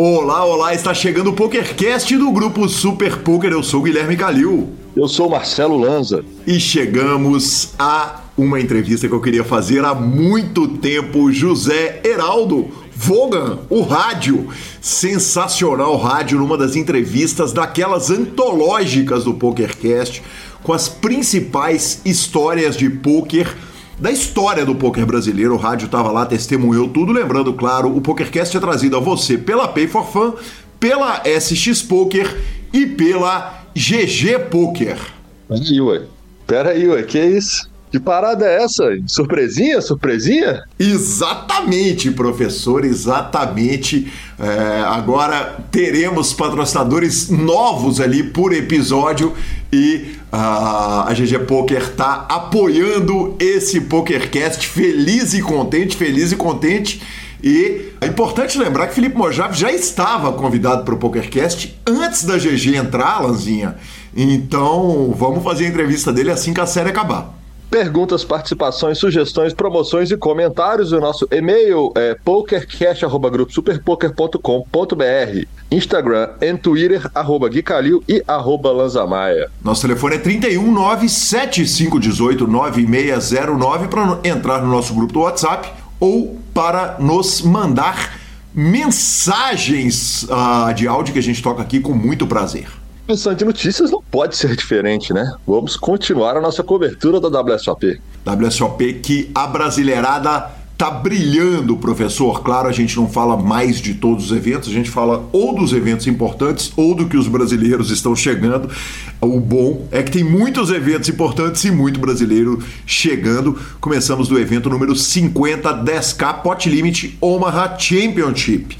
Olá, olá, está chegando o PokerCast do grupo Super Poker. Eu sou o Guilherme Calil. Eu sou o Marcelo Lanza. E chegamos a uma entrevista que eu queria fazer há muito tempo. José Heraldo Vogan, o rádio. Sensacional rádio numa das entrevistas daquelas antológicas do PokerCast com as principais histórias de poker da história do poker brasileiro. O rádio estava lá, testemunhou tudo. Lembrando, claro, o PokerCast é trazido a você pela Pay for Fun, pela SX Poker e pela GG Poker. Peraí, ué. Peraí, ué, que isso? Que parada é essa? Surpresinha? Surpresinha? Exatamente, professor, exatamente. É, agora teremos patrocinadores novos ali por episódio e uh, a GG Poker está apoiando esse PokerCast. Feliz e contente, feliz e contente. E é importante lembrar que Felipe Mojave já estava convidado para o PokerCast antes da GG entrar, Lanzinha. Então vamos fazer a entrevista dele assim que a série acabar. Perguntas, participações, sugestões, promoções e comentários. O nosso e-mail é pokercast.gruposuperpoker.com.br Instagram e Twitter, arroba Guicalil e arroba Lanzamaia. Nosso telefone é 31975189609 para entrar no nosso grupo do WhatsApp ou para nos mandar mensagens uh, de áudio que a gente toca aqui com muito prazer. Pensando de notícias não pode ser diferente, né? Vamos continuar a nossa cobertura da WSOP. WSOP que a brasileirada tá brilhando, professor. Claro, a gente não fala mais de todos os eventos, a gente fala ou dos eventos importantes ou do que os brasileiros estão chegando. O bom é que tem muitos eventos importantes e muito brasileiro chegando. Começamos do evento número 50 10K Pot Limit Omaha Championship.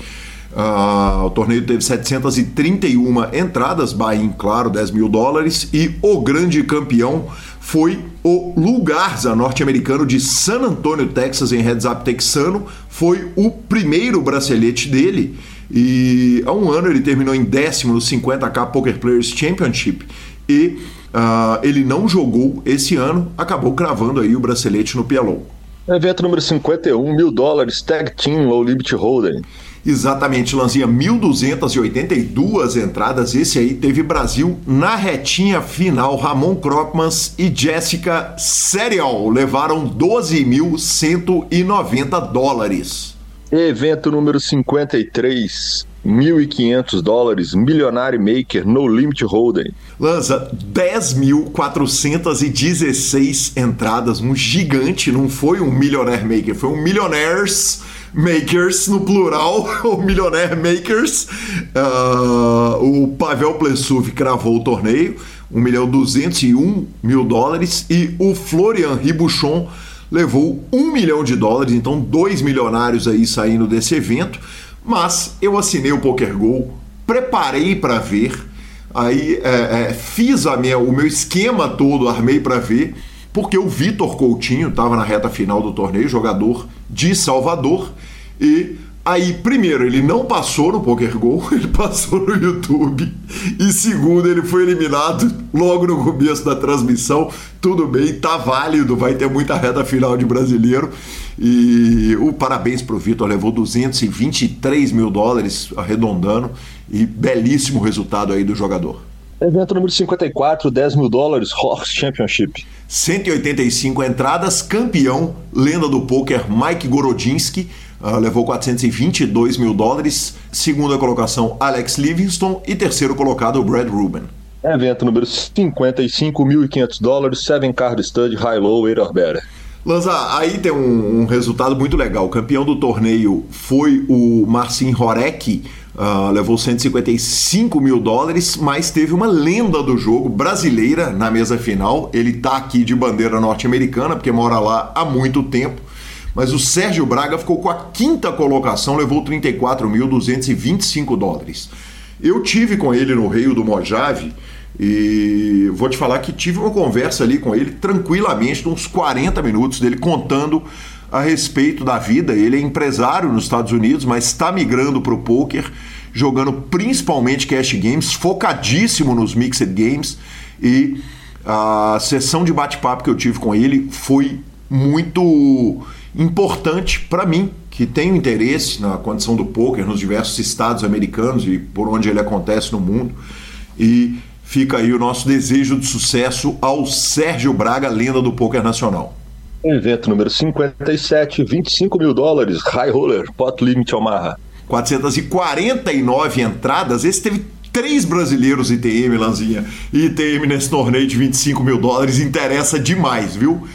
Uh, o torneio teve 731 entradas, buy-in, claro, 10 mil dólares, e o grande campeão foi o Lugarza, norte-americano de San Antonio, Texas, em heads up texano. Foi o primeiro bracelete dele. E há um ano ele terminou em décimo no 50k Poker Players Championship. E uh, ele não jogou esse ano, acabou cravando aí o bracelete no PLO. Evento número 51, mil dólares, Tag Team Low Limit Hold'em. Exatamente, Lanzinha, 1.282 entradas. Esse aí teve Brasil na retinha final. Ramon Kropmans e Jessica Serial levaram 12.190 dólares. Evento número 53, 1.500 dólares, Milionário Maker, No Limit Hold'em. Lança, 10.416 entradas, um gigante, não foi um Millionaire Maker, foi um Millionaires Makers, no plural, o Millionaire Makers. Uh, o Pavel Plessuv cravou o torneio, 1 milhão 201 mil dólares, e o Florian Ribuchon levou 1 milhão de dólares, então dois milionários aí saindo desse evento. Mas eu assinei o Poker Go, preparei para ver, aí é, é, fiz a minha, o meu esquema todo, armei para ver, porque o Vitor Coutinho estava na reta final do torneio, jogador de Salvador, e aí, primeiro, ele não passou no Poker Go, ele passou no YouTube. E segundo, ele foi eliminado logo no começo da transmissão. Tudo bem, tá válido, vai ter muita reta final de brasileiro. E o parabéns pro Vitor, levou 223 mil dólares arredondando. E belíssimo resultado aí do jogador. Evento número 54, 10 mil dólares, Horse Championship. 185 entradas, campeão, lenda do poker, Mike Gorodinski uh, levou 422 mil dólares. Segunda colocação, Alex Livingston. E terceiro colocado, Brad Rubin. Evento número 55.500 dólares, Seven Card Stud, High Low, Eight or Better. Lanza, aí tem um, um, resultado muito legal. O campeão do torneio foi o Marcin Horek, uh, levou 155 mil dólares, mas teve uma lenda do jogo brasileira na mesa final. Ele tá aqui de bandeira norte-americana, porque mora lá há muito tempo mas o Sérgio Braga ficou com a quinta colocação, levou 34.225 dólares. Eu tive com ele no Rio do Mojave e vou te falar que tive uma conversa ali com ele tranquilamente, uns 40 minutos dele contando a respeito da vida. Ele é empresário nos Estados Unidos, mas está migrando para o poker, jogando principalmente cash games, focadíssimo nos mixed games. E a sessão de bate-papo que eu tive com ele foi muito importante para mim, que tenho interesse na condição do poker nos diversos estados americanos e por onde ele acontece no mundo. E fica aí o nosso desejo de sucesso ao Sérgio Braga, lenda do poker nacional. Evento número 57, 25 mil dólares, High Roller, Pot Limit Omaha. 449 entradas, esse teve três brasileiros ITM, Lanzinha. ITM nesse torneio de 25 mil dólares interessa demais, viu?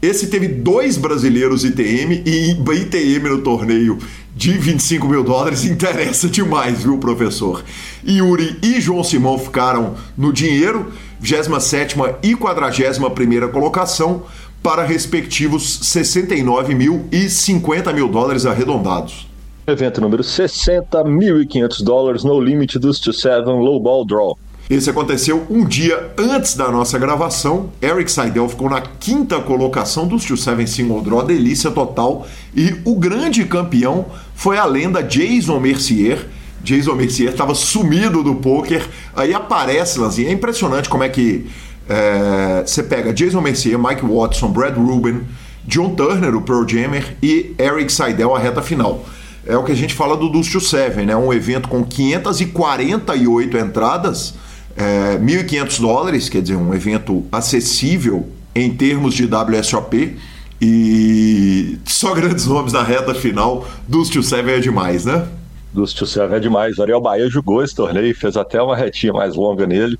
Esse teve dois brasileiros ITM e ITM no torneio de 25 mil dólares interessa demais, viu, professor? Yuri e João Simão ficaram no dinheiro, 27 e 41 colocação, para respectivos 69 mil e 50 mil dólares arredondados. Evento número 60, 1.500 dólares no limite dos 2-7 Low Ball Draw. Esse aconteceu um dia antes da nossa gravação. Eric Seidel ficou na quinta colocação dos 2-7 Single Draw, delícia total. E o grande campeão foi a lenda Jason Mercier. Jason Mercier estava sumido do poker. Aí aparece, Lanzinha. É impressionante como é que é, você pega Jason Mercier, Mike Watson, Brad Rubin, John Turner, o Pearl Jammer, e Eric Seidel, a reta final é o que a gente fala do Dust to Seven, né? Um evento com 548 entradas, é, 1.500 dólares, quer dizer, um evento acessível em termos de WSOP e só grandes nomes na reta final. Dust to Seven é demais, né? Dust to Seven é demais. O Ariel Bahia jogou esse torneio, fez até uma retinha mais longa nele.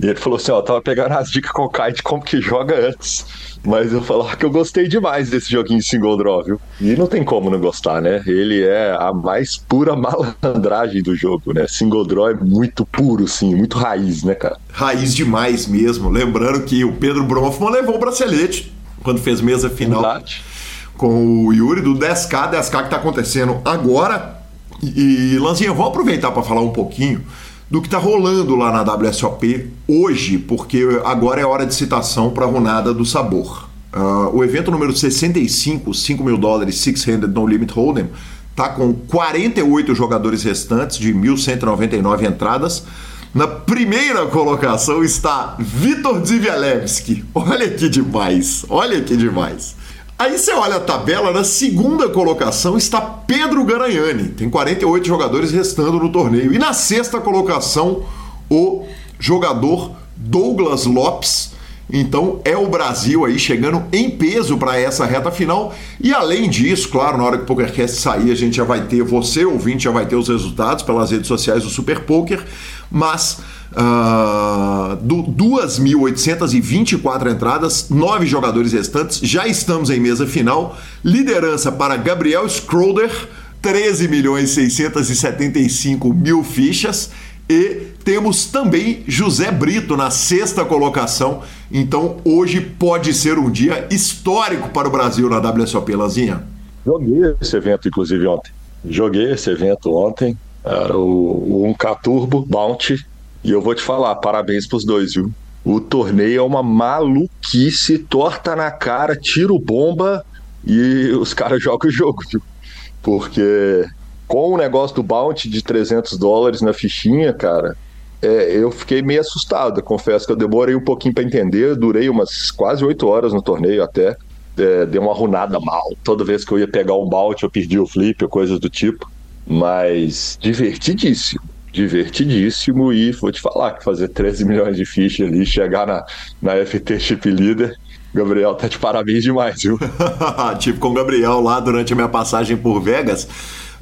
E ele falou assim: ó, tava pegando as dicas com o Kai de como que joga antes. Mas eu falar que eu gostei demais desse joguinho single draw, viu? E não tem como não gostar, né? Ele é a mais pura malandragem do jogo, né? Single draw é muito puro, sim, muito raiz, né, cara? Raiz demais mesmo. Lembrando que o Pedro Bronfman levou o bracelete quando fez mesa final Verdade. com o Yuri do 10K, 10K que tá acontecendo agora. E, Lanzinha, vou aproveitar para falar um pouquinho do que está rolando lá na WSOP hoje, porque agora é hora de citação para a Runada do Sabor. Uh, o evento número 65, 5 mil dólares, Six-Handed No Limit Hold'em, está com 48 jogadores restantes de 1.199 entradas. Na primeira colocação está Vitor Zivielewski. Olha que demais, olha que demais. Aí você olha a tabela, na segunda colocação está Pedro Garanhani, tem 48 jogadores restando no torneio. E na sexta colocação, o jogador Douglas Lopes. Então é o Brasil aí chegando em peso para essa reta final. E além disso, claro, na hora que o PokerCast sair, a gente já vai ter, você ouvinte, já vai ter os resultados pelas redes sociais do Super Poker. Mas Uh, 2.824 entradas, nove jogadores restantes. Já estamos em mesa final. Liderança para Gabriel Schroeder, 13 milhões 675 mil fichas. E temos também José Brito na sexta colocação. Então hoje pode ser um dia histórico para o Brasil na WSOP, Lanzinha. Joguei esse evento, inclusive, ontem. Joguei esse evento ontem. Era o, o 1K Turbo Bounty e eu vou te falar, parabéns pros dois, viu? O torneio é uma maluquice, torta na cara, tiro bomba e os caras jogam o jogo, viu? Porque com o negócio do bounty de 300 dólares na fichinha, cara, é, eu fiquei meio assustado. Confesso que eu demorei um pouquinho para entender, durei umas quase oito horas no torneio até. É, dei uma runada mal. Toda vez que eu ia pegar um bounty, eu perdi o flip ou coisas do tipo. Mas divertidíssimo divertidíssimo e vou te falar que fazer 13 milhões de fichas ali, chegar na, na FT Chip Leader, Gabriel tá de parabéns demais, viu? tipo com o Gabriel lá durante a minha passagem por Vegas.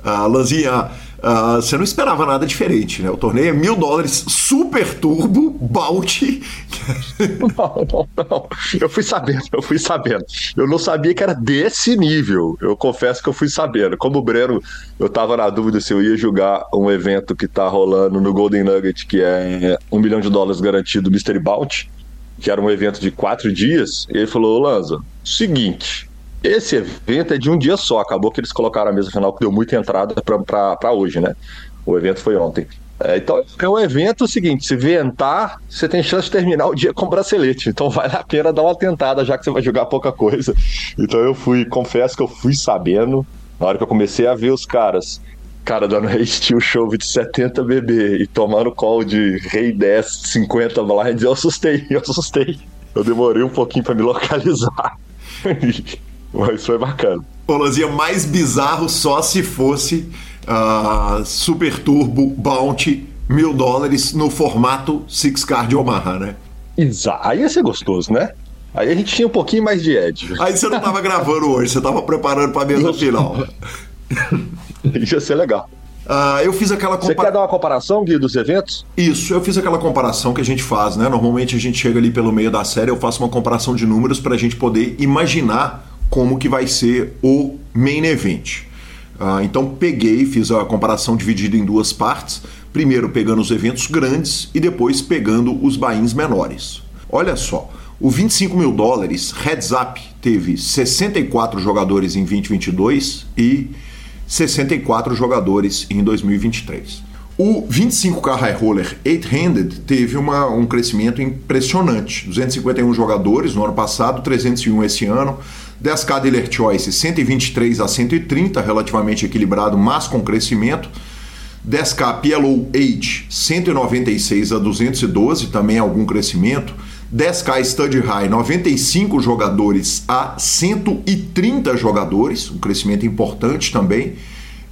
Uh, Lanzinha, uh, você não esperava nada diferente, né? O torneio é mil dólares super turbo, bounty. não, não, não. Eu fui sabendo, eu fui sabendo. Eu não sabia que era desse nível. Eu confesso que eu fui sabendo. Como o Breno, eu tava na dúvida se eu ia jogar um evento que tá rolando no Golden Nugget, que é um milhão de dólares garantido Mystery Bounty, que era um evento de quatro dias. E ele falou: Lanza, seguinte esse evento é de um dia só, acabou que eles colocaram a mesa final que deu muita entrada para hoje, né? O evento foi ontem. É, então é um evento seguinte: se ventar, você tem chance de terminar o dia com bracelete. Então vale a pena dar uma tentada, já que você vai jogar pouca coisa. Então eu fui, confesso que eu fui sabendo, na hora que eu comecei a ver os caras, cara dando rei steel show de 70 BB e tomando call de rei 10, 50 blinds, eu assustei, eu assustei. Eu demorei um pouquinho para me localizar. Mas foi bacana. Ô, Lanzinha, mais bizarro só se fosse uh, Super Turbo Bounty mil dólares no formato Six Card Omaha, né? Exato. Aí ia ser gostoso, né? Aí a gente tinha um pouquinho mais de Ed. Aí você não tava gravando hoje, você tava preparando pra mesa final. Ia ser legal. Uh, eu fiz aquela comparação. Você quer dar uma comparação, Gui, dos eventos? Isso, eu fiz aquela comparação que a gente faz, né? Normalmente a gente chega ali pelo meio da série, eu faço uma comparação de números para a gente poder imaginar como que vai ser o main event. Uh, então peguei, fiz a comparação dividida em duas partes. Primeiro pegando os eventos grandes e depois pegando os bains menores. Olha só, o 25 mil dólares, Heads Up, teve 64 jogadores em 2022 e 64 jogadores em 2023. O 25K High Roller 8-Handed teve uma, um crescimento impressionante. 251 jogadores no ano passado, 301 esse ano. 10K Dealer Choice 123 a 130, relativamente equilibrado, mas com crescimento. 10K PLO Age 196 a 212, também algum crescimento. 10K Study High, 95 jogadores a 130 jogadores, um crescimento importante também.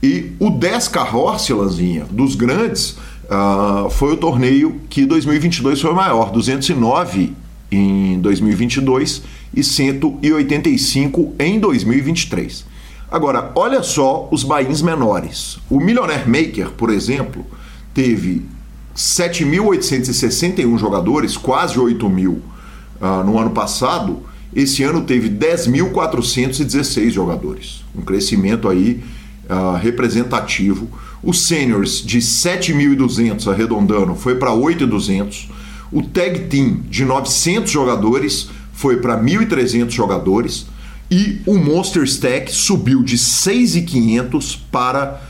E o 10K Horse, Lanzinha, dos grandes, uh, foi o torneio que 2022 foi maior, 209 em 2022 e 185 em 2023. Agora, olha só os bains menores. O Millionaire Maker, por exemplo, teve 7.861 jogadores, quase 8 mil uh, no ano passado. Esse ano teve 10.416 jogadores, um crescimento aí uh, representativo. Os seniors de 7.200 arredondando foi para 8.200. O tag team de 900 jogadores foi para 1.300 jogadores e o Monster Stack subiu de 6.500 para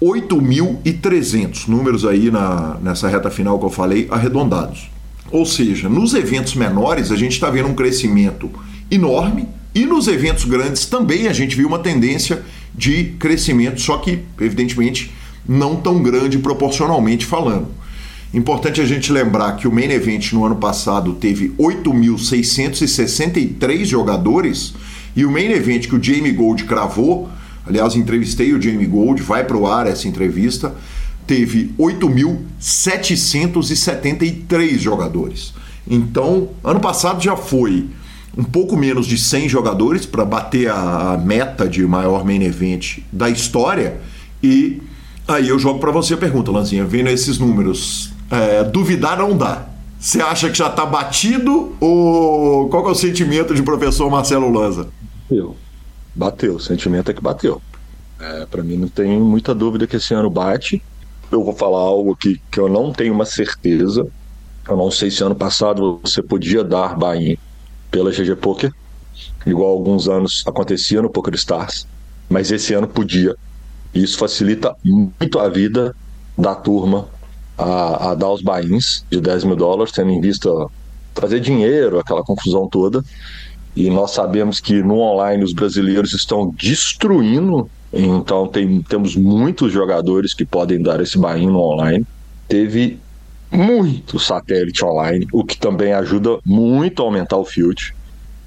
8.300 números aí na, nessa reta final que eu falei, arredondados. Ou seja, nos eventos menores a gente está vendo um crescimento enorme e nos eventos grandes também a gente viu uma tendência de crescimento, só que, evidentemente, não tão grande proporcionalmente falando. Importante a gente lembrar que o Main Event no ano passado teve 8.663 jogadores e o Main Event que o Jamie Gold cravou Aliás, entrevistei o Jamie Gold, vai para o ar essa entrevista. Teve 8.773 jogadores. Então, ano passado já foi um pouco menos de 100 jogadores para bater a meta de maior main event da história. E aí eu jogo para você a pergunta, Lanzinha, vendo esses números, é, duvidar não dá. Você acha que já está batido ou qual é o sentimento de professor Marcelo Lanza? Eu bateu. O sentimento é que bateu. É, para mim não tem muita dúvida que esse ano bate. Eu vou falar algo que, que eu não tenho uma certeza. Eu não sei se ano passado você podia dar buy pela GG Poker, igual alguns anos acontecia no Poker Stars, mas esse ano podia. Isso facilita muito a vida da turma a, a dar os buy-ins de 10 mil dólares, tendo em vista trazer dinheiro, aquela confusão toda. E nós sabemos que no online os brasileiros estão destruindo, então tem, temos muitos jogadores que podem dar esse buy no online. Teve muito satélite online, o que também ajuda muito a aumentar o field.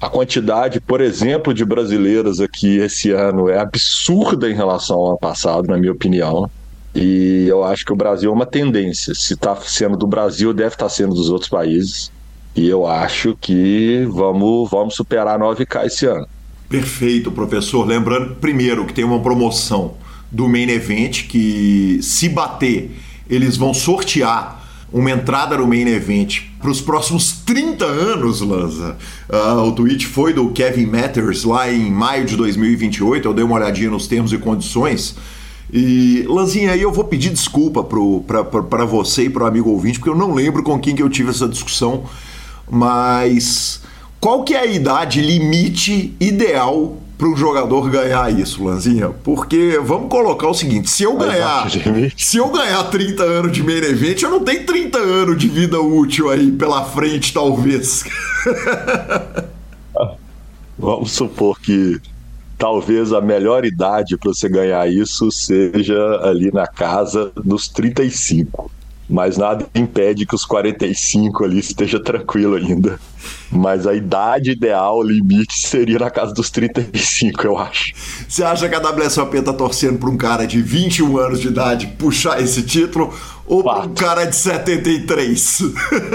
A quantidade, por exemplo, de brasileiras aqui esse ano é absurda em relação ao ano passado, na minha opinião. E eu acho que o Brasil é uma tendência. Se está sendo do Brasil, deve estar tá sendo dos outros países. E eu acho que vamos, vamos superar 9K esse ano. Perfeito, professor. Lembrando, primeiro, que tem uma promoção do Main Event que, se bater, eles vão sortear uma entrada no Main Event para os próximos 30 anos, Lanza. Uh, o tweet foi do Kevin Matters lá em maio de 2028. Eu dei uma olhadinha nos termos e condições. E, Lanzinha, aí eu vou pedir desculpa para você e para o amigo ouvinte, porque eu não lembro com quem que eu tive essa discussão mas qual que é a idade limite ideal para um jogador ganhar isso, Lanzinha? Porque vamos colocar o seguinte: se eu ganhar, se eu ganhar 30 anos de main event, eu não tenho 30 anos de vida útil aí pela frente, talvez. vamos supor que talvez a melhor idade para você ganhar isso seja ali na casa dos 35. mas nada impede que os 45 ali esteja tranquilo ainda. Mas a idade ideal, o limite, seria na casa dos 35, eu acho. Você acha que a WSOP tá torcendo para um cara de 21 anos de idade puxar esse título ou para um cara de 73?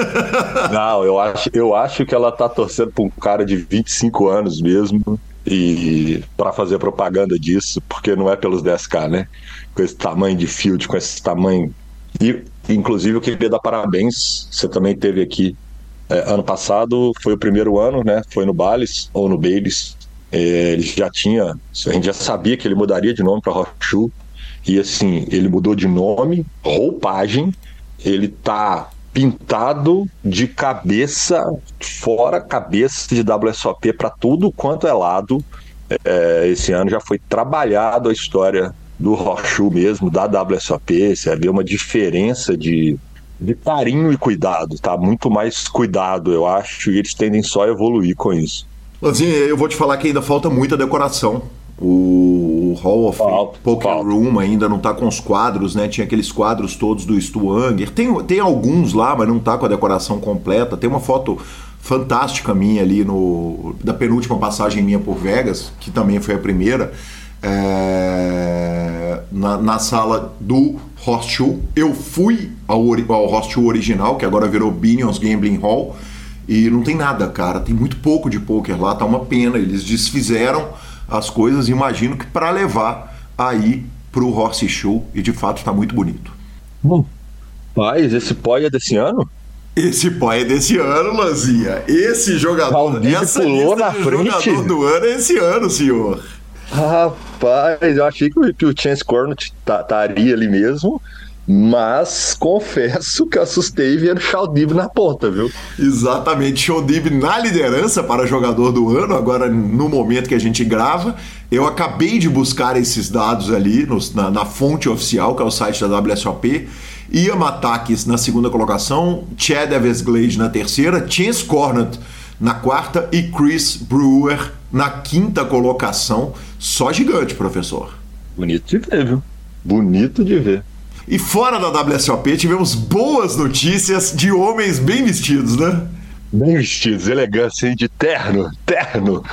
Não, eu acho, eu acho que ela tá torcendo para um cara de 25 anos mesmo e para fazer propaganda disso, porque não é pelos 10k, né? Com esse tamanho de field, com esse tamanho. E, inclusive, eu queria dar parabéns. Você também teve aqui é, ano passado, foi o primeiro ano, né? Foi no Bales ou no Baileys. É, ele já tinha, a gente já sabia que ele mudaria de nome para Rochu. E assim, ele mudou de nome, roupagem, ele tá pintado de cabeça, fora cabeça de WSOP para tudo quanto é lado. É, esse ano já foi trabalhado a história do Rochu mesmo, da WSOP. Você vê uma diferença de, de carinho e cuidado, tá? Muito mais cuidado, eu acho, e eles tendem só a evoluir com isso. Lanzinho, eu vou te falar que ainda falta muita decoração. O Hall of Poker. Room ainda não tá com os quadros, né? Tinha aqueles quadros todos do Stu Anger. Tem, tem alguns lá, mas não tá com a decoração completa. Tem uma foto fantástica minha ali no da penúltima passagem minha por Vegas, que também foi a primeira, é, na, na, sala do Hostel. Eu fui ao, ao Hostel original, que agora virou Binions Gambling Hall, e não tem nada, cara. Tem muito pouco de poker lá, tá uma pena. Eles desfizeram as coisas, imagino que para levar aí para o Horse Show e de fato está muito bonito. Bom, paz, esse pó é desse ano? Esse pó é desse ano, Lanzinha. Esse jogador, essa pulou na frente. jogador do ano é esse ano, senhor. Rapaz, eu achei que, que o Chance Cornett estaria ali mesmo. Mas confesso que assustei vendo Shaldib na ponta, viu? Exatamente, Shaldib na liderança para jogador do ano, agora no momento que a gente grava. Eu acabei de buscar esses dados ali no, na, na, fonte oficial, que é o site da WSOP. Ian Matakis na segunda colocação, Chad Evesglade na terceira, Chance Cornett na quarta e Chris Brewer na quinta colocação. Só gigante, professor. Bonito de ver, viu? Bonito de ver. E fora da WSOP, tivemos boas notícias de homens bem vestidos, né? Bem vestidos, elegância, de terno, terno.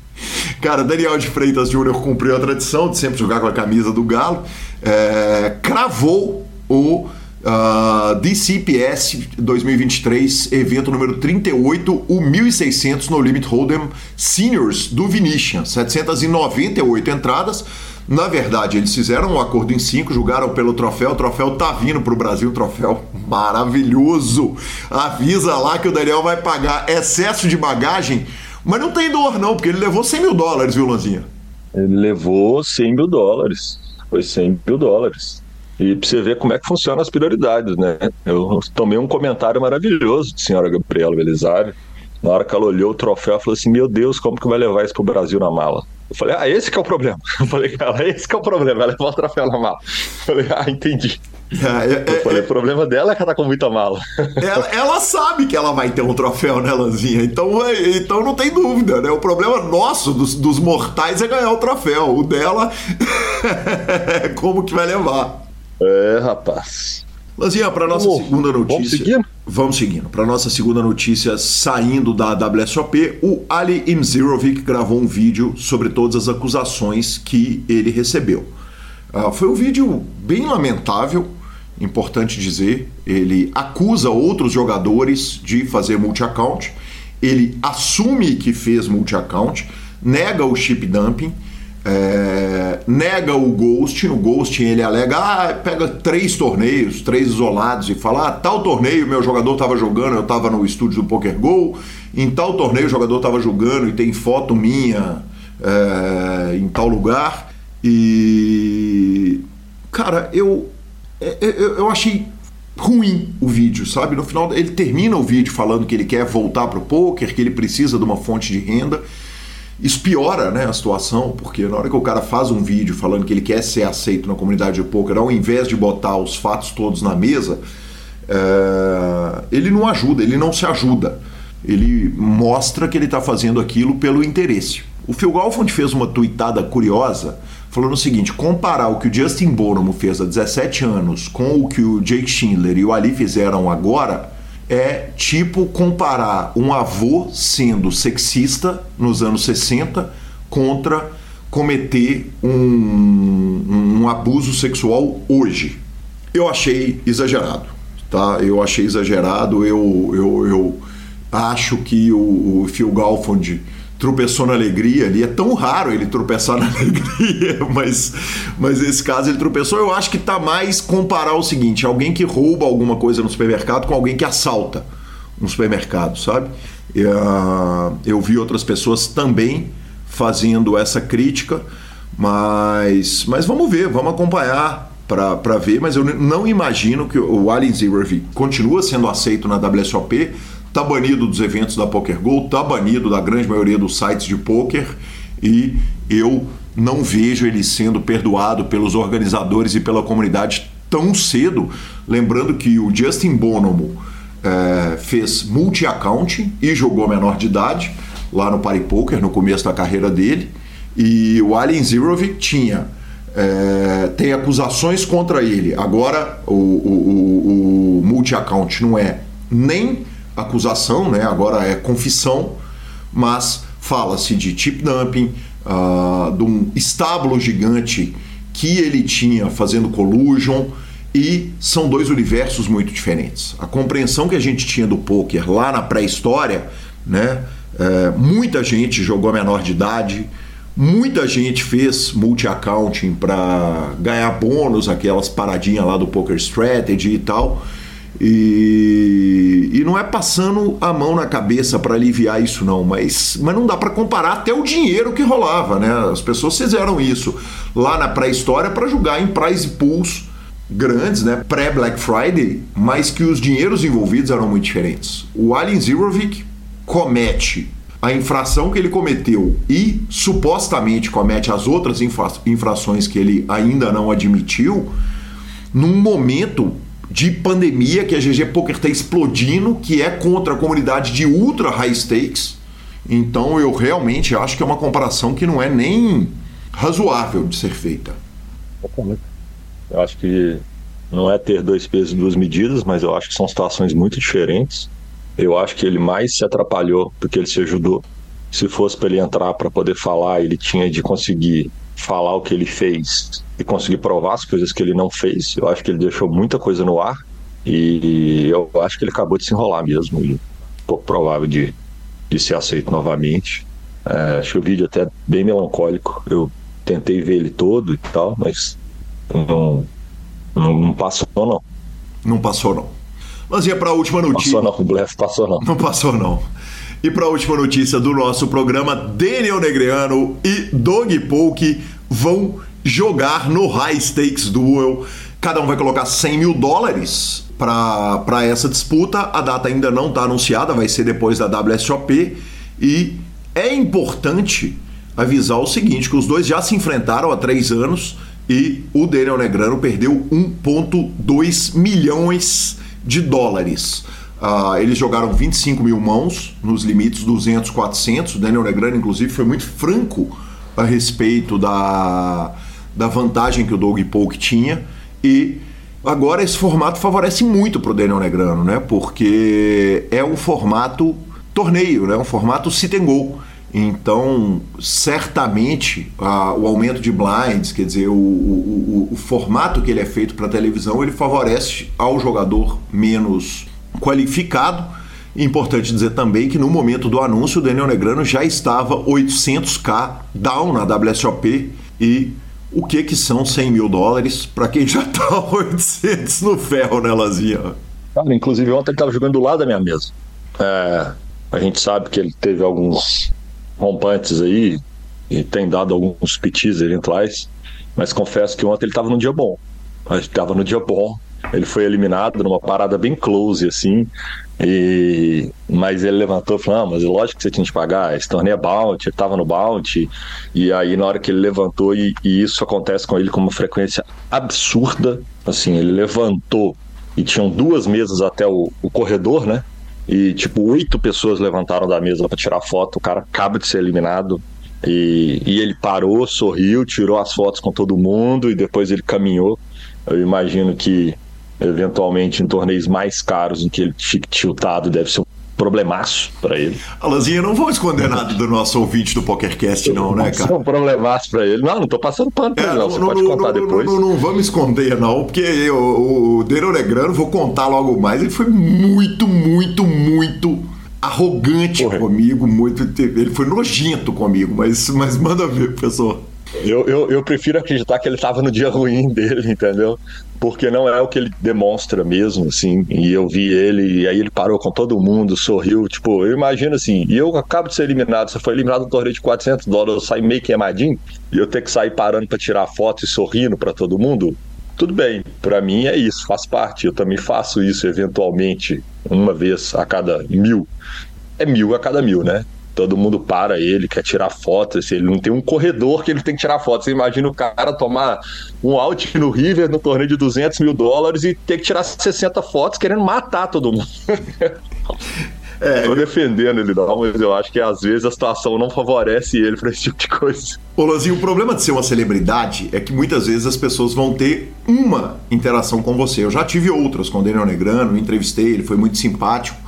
Cara, Daniel de Freitas Júnior cumpriu a tradição de sempre jogar com a camisa do Galo. É, cravou o uh, DCPS 2023, evento número 38, o 1600 no Limit Hold'em Seniors do Vinicius. 798 entradas. Na verdade, eles fizeram um acordo em cinco, julgaram pelo troféu. O troféu tá vindo pro Brasil, troféu maravilhoso. Avisa lá que o Daniel vai pagar excesso de bagagem, mas não tem dor, não, porque ele levou 100 mil dólares, viu, Lanzinha? Ele levou 100 mil dólares. Foi 100 mil dólares. E pra você ver como é que funcionam as prioridades, né? Eu tomei um comentário maravilhoso de senhora Gabriela Belisário. Na hora que ela olhou o troféu, ela falou assim: Meu Deus, como que vai levar isso pro Brasil na mala? Eu falei, ah, esse que é o problema. Eu falei, cara, esse que é o problema, ela levou o troféu na mala. Eu falei, ah, entendi. É, é, eu falei, é, o problema dela é que ela tá com muita mala. Ela, ela, sabe que ela vai ter um troféu, né, Lanzinha? Então, é, então não tem dúvida, né? O problema nosso, dos, dos mortais, é ganhar o troféu. O dela, como que vai levar. É, rapaz. Lanzinha, para nossa segunda notícia. Vamos seguindo? Vamos seguindo. Para nossa segunda notícia, saindo da WSOP, o Ali Imzirovic gravou um vídeo sobre todas as acusações que ele recebeu. Uh, foi um vídeo bem lamentável, importante dizer. Ele acusa outros jogadores de fazer multi-account. Ele assume que fez multi-account, nega o chip dumping é, nega o Ghost, no Ghost ele alega, ah, pega três torneios, três isolados e fala, ah, tal torneio meu jogador estava jogando, eu estava no estúdio do Poker Go, em tal torneio o jogador estava jogando e tem foto minha é, em tal lugar. E. Cara, eu, é, é, eu, eu achei ruim o vídeo, sabe? No final ele termina o vídeo falando que ele quer voltar pro poker, que ele precisa de uma fonte de renda. Isso piora né, a situação, porque na hora que o cara faz um vídeo falando que ele quer ser aceito na comunidade de poker, ao invés de botar os fatos todos na mesa, é, ele não ajuda, ele não se ajuda. Ele mostra que ele está fazendo aquilo pelo interesse. O Phil Galfond fez uma tuitada curiosa, falando o seguinte: comparar o que o Justin Bonomo fez há 17 anos com o que o Jake Schindler e o Ali fizeram agora é tipo comparar um avô sendo sexista nos anos 60 contra cometer um, um abuso sexual hoje. Eu achei exagerado, tá? Eu achei exagerado. Eu, eu, eu acho que o, o Phil Galfond tropeçou na alegria ali. É tão raro ele tropeçar na alegria, mas, mas nesse caso ele tropeçou. Eu acho que tá mais comparar o seguinte: alguém que rouba alguma coisa no supermercado com alguém que assalta no supermercado, sabe? Eu, eu vi outras pessoas também fazendo essa crítica, mas, mas vamos ver, vamos acompanhar para ver, mas eu não imagino que o Allen Zverev continua sendo aceito na WSOP, tá banido dos eventos da Poker Go, tá banido da grande maioria dos sites de poker e eu não vejo ele sendo perdoado pelos organizadores e pela comunidade tão cedo, lembrando que o Justin Bonomo é, fez multi-account e jogou menor de idade, lá no Party Poker, no começo da carreira dele. E o Alien Zerovic tinha. É, tem acusações contra ele. Agora o, o, o, o multi-account não é nem acusação, né? agora é confissão, mas fala-se de tip dumping, uh, de um estábulo gigante que ele tinha fazendo collusion e são dois universos muito diferentes. A compreensão que a gente tinha do poker lá na pré-história, né? É, muita gente jogou menor de idade, muita gente fez multi-accounting para ganhar bônus, aquelas paradinhas lá do Poker Strategy e tal. E, e não é passando a mão na cabeça para aliviar isso, não, mas, mas não dá para comparar até o dinheiro que rolava, né? As pessoas fizeram isso lá na pré-história para jogar em prize pools grandes, né? Pré-Black Friday, mas que os dinheiros envolvidos eram muito diferentes. O Alien Zerovic comete a infração que ele cometeu e supostamente comete as outras infra infrações que ele ainda não admitiu, num momento de pandemia que a GG Poker está explodindo, que é contra a comunidade de ultra high stakes. Então eu realmente acho que é uma comparação que não é nem razoável de ser feita. Eu acho que não é ter dois pesos e duas medidas, mas eu acho que são situações muito diferentes. Eu acho que ele mais se atrapalhou do que ele se ajudou. Se fosse para ele entrar para poder falar, ele tinha de conseguir falar o que ele fez e conseguir provar as coisas que ele não fez. Eu acho que ele deixou muita coisa no ar e eu acho que ele acabou de se enrolar mesmo. E pouco provável de, de ser aceito novamente. É, acho o vídeo até bem melancólico. Eu tentei ver ele todo e tal, mas não, não, não passou não. Não passou não. Mas ia para a última notícia. Passou não, o blefe passou não. Não passou não. E para a última notícia do nosso programa, Daniel Negreano e Doug Polk vão jogar no High Stakes Duel. Cada um vai colocar 100 mil dólares para essa disputa. A data ainda não está anunciada, vai ser depois da WSOP. E é importante avisar o seguinte: que os dois já se enfrentaram há três anos e o Daniel Negrano perdeu 1,2 milhões de dólares. Uh, eles jogaram 25 mil mãos nos limites 200, 400. O Daniel Negrano, inclusive, foi muito franco a respeito da, da vantagem que o Doug Polk tinha. E agora esse formato favorece muito para o Daniel Negrano, né? Porque é um formato torneio, né? um formato sit and go. Então, certamente, o aumento de blinds, quer dizer, o, o, o, o formato que ele é feito para televisão, ele favorece ao jogador menos qualificado. Importante dizer também que no momento do anúncio, o Daniel Negrano já estava 800k down na WSOP e o que que são 100 mil dólares para quem já tá 800 no ferro, né, Lazinha? Cara, inclusive ontem ele estava jogando do lado da minha mesa. É, a gente sabe que ele teve alguns rompantes aí e tem dado alguns pitis eventuais, mas confesso que ontem ele estava num dia bom. Estava no dia bom, ele foi eliminado numa parada bem close, assim. E, mas ele levantou e falou: Não, mas lógico que você tinha que pagar. Esse torneio é bounty, ele tava no bounty. E aí, na hora que ele levantou, e, e isso acontece com ele com uma frequência absurda. Assim, ele levantou e tinham duas mesas até o, o corredor, né? E tipo, oito pessoas levantaram da mesa para tirar foto. O cara acaba de ser eliminado. E, e ele parou, sorriu, tirou as fotos com todo mundo e depois ele caminhou. Eu imagino que eventualmente em torneios mais caros em que ele fique tiltado deve ser um problemaço para ele. Alanzinha, não vou esconder nada do nosso ouvinte do PokerCast, não, né, cara? É um problemaço para ele. Não, não tô passando pano pra é, ele, não. Você não, pode não, contar não, depois. Não, não, vamos esconder, não, porque eu, o Deno Negrano, vou contar logo mais, ele foi muito, muito, muito arrogante Porra. comigo, muito. Ele foi nojento comigo, mas, mas manda ver, professor. Eu, eu, eu, prefiro acreditar que ele estava no dia ruim dele, entendeu? Porque não é o que ele demonstra mesmo, assim. E eu vi ele, e aí ele parou com todo mundo, sorriu. Tipo, eu imagino assim, e eu acabo de ser eliminado. Você foi eliminado no torneio de 400 dólares, eu saio meio queimadinho, e eu ter que sair parando para tirar foto e sorrindo para todo mundo. Tudo bem, para mim é isso, faz parte. Eu também faço isso eventualmente, uma vez a cada mil. É mil a cada mil, né? Todo mundo para ele, quer tirar fotos. Assim, ele não tem um corredor que ele tem que tirar fotos. Você imagina o cara tomar um out no River no torneio de 200 mil dólares e ter que tirar 60 fotos querendo matar todo mundo. É, Tô defendendo ele não, mas eu acho que às vezes a situação não favorece ele para esse tipo de coisa. Ô Lanzinho, o problema de ser uma celebridade é que muitas vezes as pessoas vão ter uma interação com você. Eu já tive outras com o Daniel Negrano, entrevistei, ele foi muito simpático.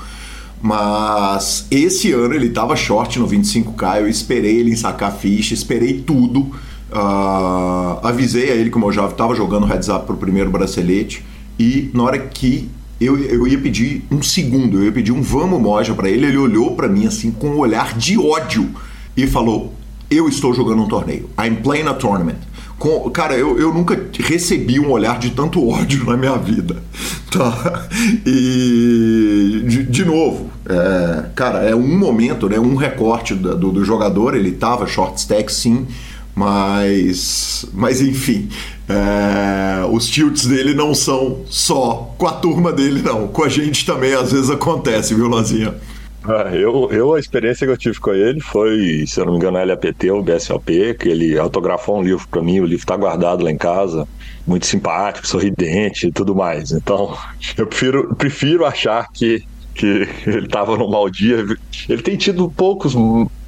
Mas esse ano ele estava short no 25K, eu esperei ele sacar ficha, esperei tudo. Uh, avisei a ele como eu já estava jogando heads up pro primeiro bracelete. E na hora que eu, eu ia pedir um segundo, eu ia pedir um vamos moja para ele, ele olhou para mim assim com um olhar de ódio e falou: Eu estou jogando um torneio. I'm playing a tournament. Com, cara, eu, eu nunca recebi um olhar de tanto ódio na minha vida. Tá? E, de, de novo, é, cara, é um momento, né, um recorte do, do, do jogador. Ele tava short stack, sim, mas, mas enfim, é, os tilts dele não são só com a turma dele, não. Com a gente também às vezes acontece, viu, Lazinha? Ah, eu, eu, a experiência que eu tive com ele foi, se eu não me engano, LAPT ou BSLP, que ele autografou um livro para mim, o livro está guardado lá em casa, muito simpático, sorridente e tudo mais. Então, eu prefiro, prefiro achar que, que ele estava no mau dia. Ele tem tido poucos,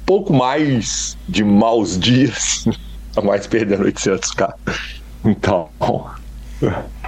pouco mais de maus dias, a mais perdendo 800k. Então,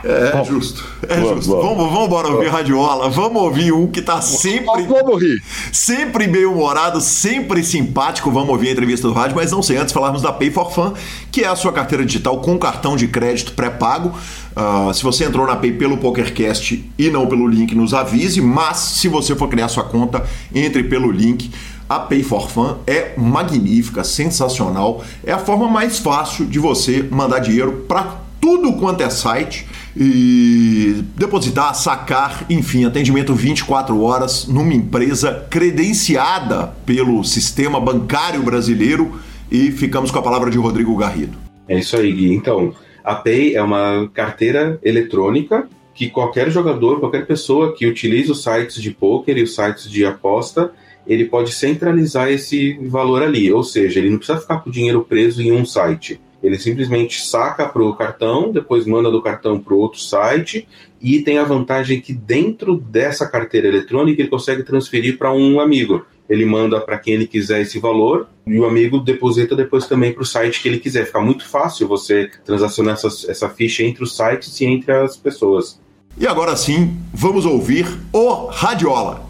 é vamos. justo. É vamos, justo. Vamos, vamos embora ouvir Radiola. Vamos ouvir um que tá sempre. Vamos rir. Sempre bem humorado, sempre simpático. Vamos ouvir a entrevista do rádio, mas não sei antes falarmos da Pay for Fun, que é a sua carteira digital com cartão de crédito pré-pago. Uh, se você entrou na Pay pelo PokerCast e não pelo link, nos avise. Mas se você for criar sua conta, entre pelo link. A Pay for Fun é magnífica, sensacional. É a forma mais fácil de você mandar dinheiro para tudo quanto é site e depositar, sacar, enfim, atendimento 24 horas numa empresa credenciada pelo sistema bancário brasileiro e ficamos com a palavra de Rodrigo Garrido. É isso aí, Gui. Então, a Pay é uma carteira eletrônica que qualquer jogador, qualquer pessoa que utilize os sites de poker e os sites de aposta, ele pode centralizar esse valor ali, ou seja, ele não precisa ficar com o dinheiro preso em um site. Ele simplesmente saca para o cartão, depois manda do cartão para outro site e tem a vantagem que dentro dessa carteira eletrônica ele consegue transferir para um amigo. Ele manda para quem ele quiser esse valor e o amigo deposita depois também para o site que ele quiser. Fica muito fácil você transacionar essa, essa ficha entre os sites e entre as pessoas. E agora sim, vamos ouvir o Radiola.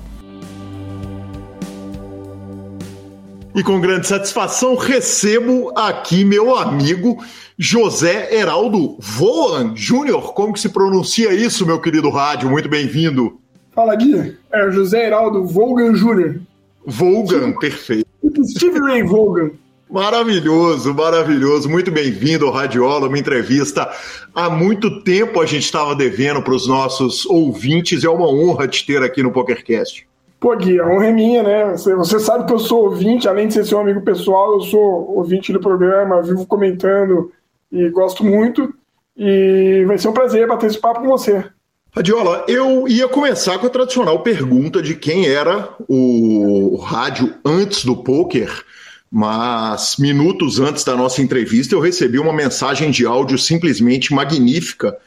E com grande satisfação recebo aqui meu amigo José Heraldo Voan Júnior. Como que se pronuncia isso, meu querido rádio? Muito bem-vindo. Fala, Gui. É José Heraldo Volgan Júnior. Volgan, perfeito. Steve Ray Volgan. Maravilhoso, maravilhoso. Muito bem-vindo ao Radiola, uma entrevista. Há muito tempo a gente estava devendo para os nossos ouvintes. É uma honra te ter aqui no PokerCast. Pô, Gui, a honra é minha, né? Você, você, sabe que eu sou ouvinte, além de ser seu amigo pessoal, eu sou ouvinte do programa, vivo comentando e gosto muito. E vai ser um prazer bater esse papo com você. Adiola, eu ia começar com a tradicional pergunta de quem era o rádio antes do poker, mas minutos antes da nossa entrevista eu recebi uma mensagem de áudio simplesmente magnífica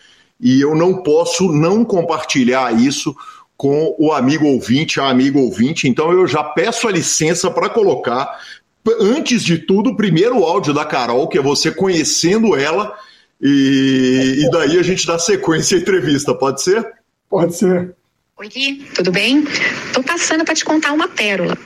e eu não posso não compartilhar isso com o amigo ouvinte, a amigo ouvinte. Então eu já peço a licença para colocar antes de tudo, primeiro o áudio da Carol, que é você conhecendo ela, e, e daí a gente dá sequência à entrevista, pode ser? Pode ser. Oi, Gui, tudo bem? Tô passando para te contar uma pérola.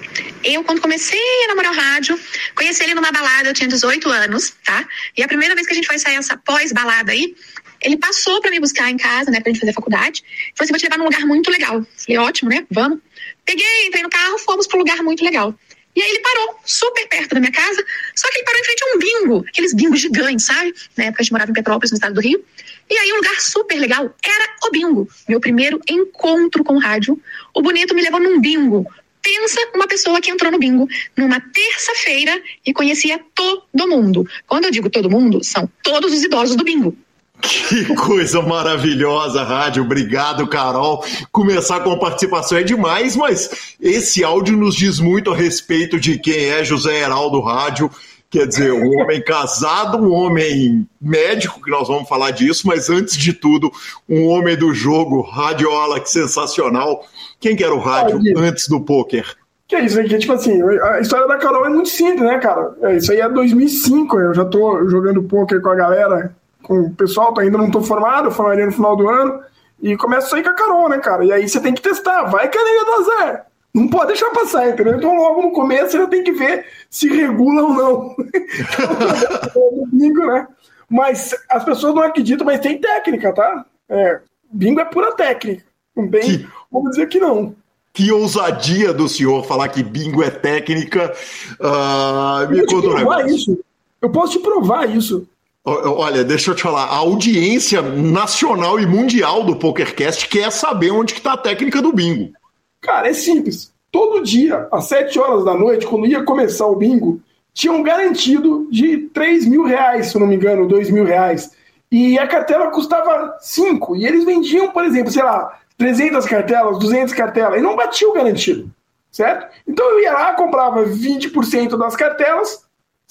Eu, quando comecei a namorar o rádio, conheci ele numa balada, eu tinha 18 anos, tá? E a primeira vez que a gente foi sair essa pós-balada aí, ele passou para me buscar em casa, né, pra gente fazer faculdade. Falou assim: vou te levar num lugar muito legal. Falei: ótimo, né? Vamos. Peguei, entrei no carro, fomos um lugar muito legal. E aí ele parou, super perto da minha casa, só que ele parou em frente a um bingo, aqueles bingos gigantes, sabe? Na época a gente morava em Petrópolis, no estado do Rio. E aí um lugar super legal era o bingo. Meu primeiro encontro com rádio. O bonito me levou num bingo. Pensa uma pessoa que entrou no bingo numa terça-feira e conhecia todo mundo. Quando eu digo todo mundo, são todos os idosos do bingo. Que coisa maravilhosa, rádio. Obrigado, Carol. Começar com a participação é demais, mas esse áudio nos diz muito a respeito de quem é José Heraldo Rádio. Quer dizer, um homem casado, um homem médico, que nós vamos falar disso, mas antes de tudo, um homem do jogo, radiola, que sensacional. Quem que era o rádio antes do pôquer? Que é isso aí, que tipo assim, a história da Carol é muito simples, né, cara? É, isso aí é 2005, eu já tô jogando pôquer com a galera com o pessoal, ainda não estou formado, eu formaria no final do ano, e começa a sair com a Carol, né, cara? E aí você tem que testar, vai que a liga dá zero. Não pode deixar passar, entendeu? Então logo no começo você tem que ver se regula ou não. bingo, né? Mas as pessoas não acreditam, mas tem técnica, tá? É, bingo é pura técnica. Bem, que, vamos dizer que não. Que ousadia do senhor falar que bingo é técnica. Uh, me conta um negócio. Isso. Eu posso te provar isso. Olha, deixa eu te falar, a audiência nacional e mundial do PokerCast quer saber onde está a técnica do bingo. Cara, é simples. Todo dia, às 7 horas da noite, quando ia começar o bingo, tinha um garantido de 3 mil reais, se não me engano, 2 mil reais. E a cartela custava 5. E eles vendiam, por exemplo, sei lá, 300 cartelas, 200 cartelas, e não batia o garantido, certo? Então eu ia lá, comprava 20% das cartelas?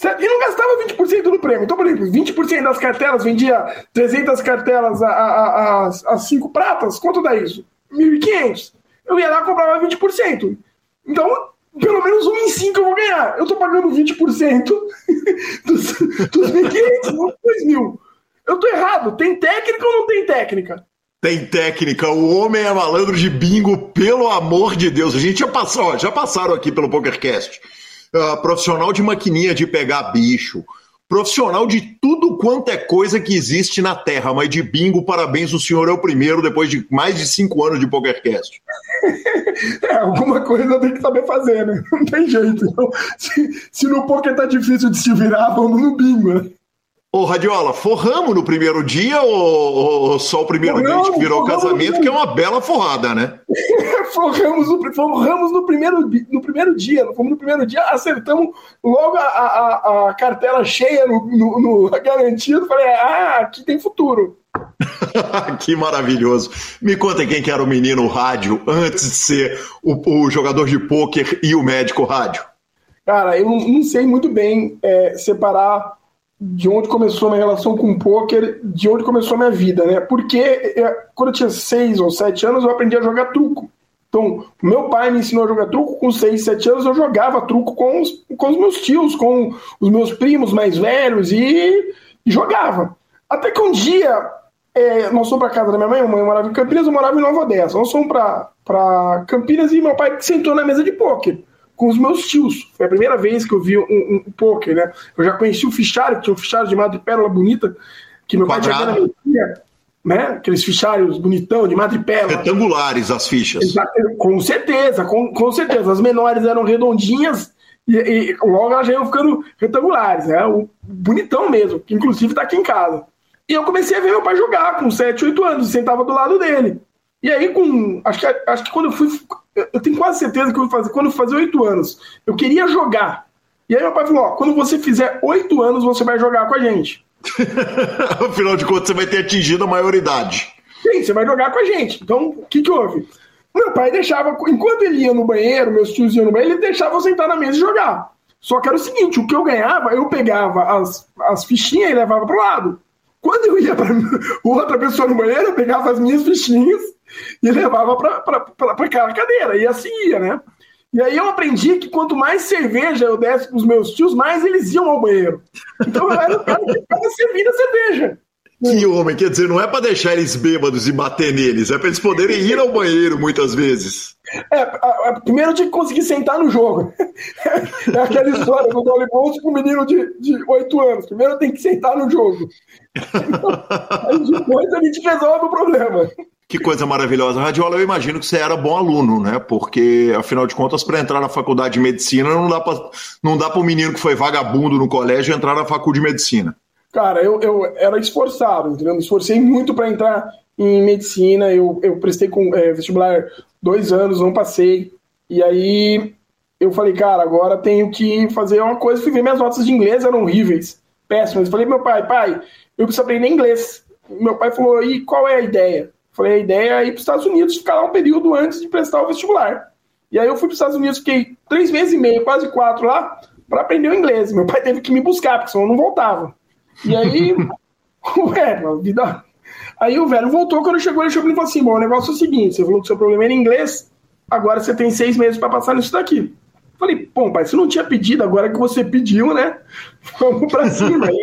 E não gastava 20% do prêmio. Então, por exemplo, 20% das cartelas vendia 300 cartelas a, a, a, a 5 pratas. Quanto dá isso? 1.500. Eu ia lá e comprava 20%. Então, pelo menos 1 em 5 eu vou ganhar. Eu tô pagando 20% dos, dos 1.500, não 2.000. Eu tô errado. Tem técnica ou não tem técnica? Tem técnica, o homem é malandro de bingo, pelo amor de Deus. A gente já passou, já passaram aqui pelo PokerCast uh, profissional de maquininha de pegar bicho, profissional de tudo quanto é coisa que existe na Terra, mas de bingo, parabéns, o senhor é o primeiro depois de mais de cinco anos de PokerCast. É, alguma coisa tem que saber fazer, né? Não tem jeito. Então, se, se no poker tá difícil de se virar, vamos no bingo, né? Ô, Radiola, forramos no primeiro dia ou, ou só o primeiro forramos, dia que virou casamento, que é uma bela forrada, né? forramos, no, forramos no, primeiro, no primeiro dia, fomos no primeiro dia, acertamos logo a, a, a cartela cheia no, no, no garantido, falei, ah, aqui tem futuro. que maravilhoso. Me conta quem que era o menino rádio antes de ser o, o jogador de pôquer e o médico rádio. Cara, eu não, não sei muito bem é, separar de onde começou minha relação com o poker, de onde começou minha vida, né? Porque é, quando eu tinha seis ou sete anos, eu aprendi a jogar truco. Então, meu pai me ensinou a jogar truco com seis, sete anos, eu jogava truco com os, com os meus tios, com os meus primos mais velhos e, e jogava. Até que um dia, é, nós fomos para casa da minha mãe, a mãe morava em Campinas, eu morava em Nova Odessa. Nós fomos para Campinas e meu pai sentou na mesa de pôquer com os meus tios. Foi a primeira vez que eu vi um, um, um poker, né? Eu já conheci o fichário, que tinha um fichário de madrepérola bonita, que meu Quadrado. pai tinha na né? Aqueles fichários bonitão, de madrepérola. Retangulares as fichas. Exato, com certeza, com, com certeza. As menores eram redondinhas e, e logo elas já iam ficando retangulares, né? O bonitão mesmo, que inclusive está aqui em casa. E eu comecei a ver meu pai jogar com 7, 8 anos, sentava do lado dele. E aí, com. Acho que, acho que quando eu fui eu tenho quase certeza que eu fazer, quando eu fazer oito anos, eu queria jogar. E aí meu pai falou: ó, quando você fizer oito anos, você vai jogar com a gente. Afinal de contas, você vai ter atingido a maioridade. Sim, você vai jogar com a gente. Então, o que, que houve? Meu pai deixava, enquanto ele ia no banheiro, meus tios iam no banheiro, ele deixava eu sentar na mesa e jogar. Só que era o seguinte: o que eu ganhava, eu pegava as, as fichinhas e levava pro lado. Quando eu ia para outra pessoa no banheiro, eu pegava as minhas fichinhas e levava para aquela cadeira. E assim ia, né? E aí eu aprendi que quanto mais cerveja eu desse pros meus tios, mais eles iam ao banheiro. Então eu era o cara que ficava servindo a cerveja. Que homem, quer dizer, não é para deixar eles bêbados e bater neles, é para eles poderem ir ao banheiro muitas vezes. É, a, a, primeiro eu tinha que conseguir sentar no jogo. É aquela história do Dolly Bolso com um menino de, de 8 anos. Primeiro eu tenho que sentar no jogo. Aí depois a gente resolve o problema. Que coisa maravilhosa. Radiola, eu imagino que você era bom aluno, né? Porque, afinal de contas, para entrar na faculdade de medicina, não dá para o menino que foi vagabundo no colégio entrar na faculdade de medicina. Cara, eu, eu era esforçado, entendeu? Me esforcei muito para entrar em medicina. Eu, eu prestei com é, vestibular dois anos, não passei. E aí eu falei, cara, agora tenho que fazer uma coisa. Fui ver minhas notas de inglês, eram horríveis, péssimas. Falei, meu pai, pai, eu preciso aprender inglês. Meu pai falou, e qual é a ideia? Falei, a ideia é ir para os Estados Unidos, ficar lá um período antes de prestar o vestibular. E aí eu fui para os Estados Unidos, fiquei três meses e meio, quase quatro lá, para aprender o inglês. Meu pai teve que me buscar, porque senão eu não voltava. E aí, ué, vida. Aí o velho voltou, quando chegou, ele chegou e falou assim: bom, o negócio é o seguinte: você falou que seu problema era inglês, agora você tem seis meses para passar nisso daqui. Falei, bom, pai, você não tinha pedido, agora que você pediu, né? Vamos pra cima aí.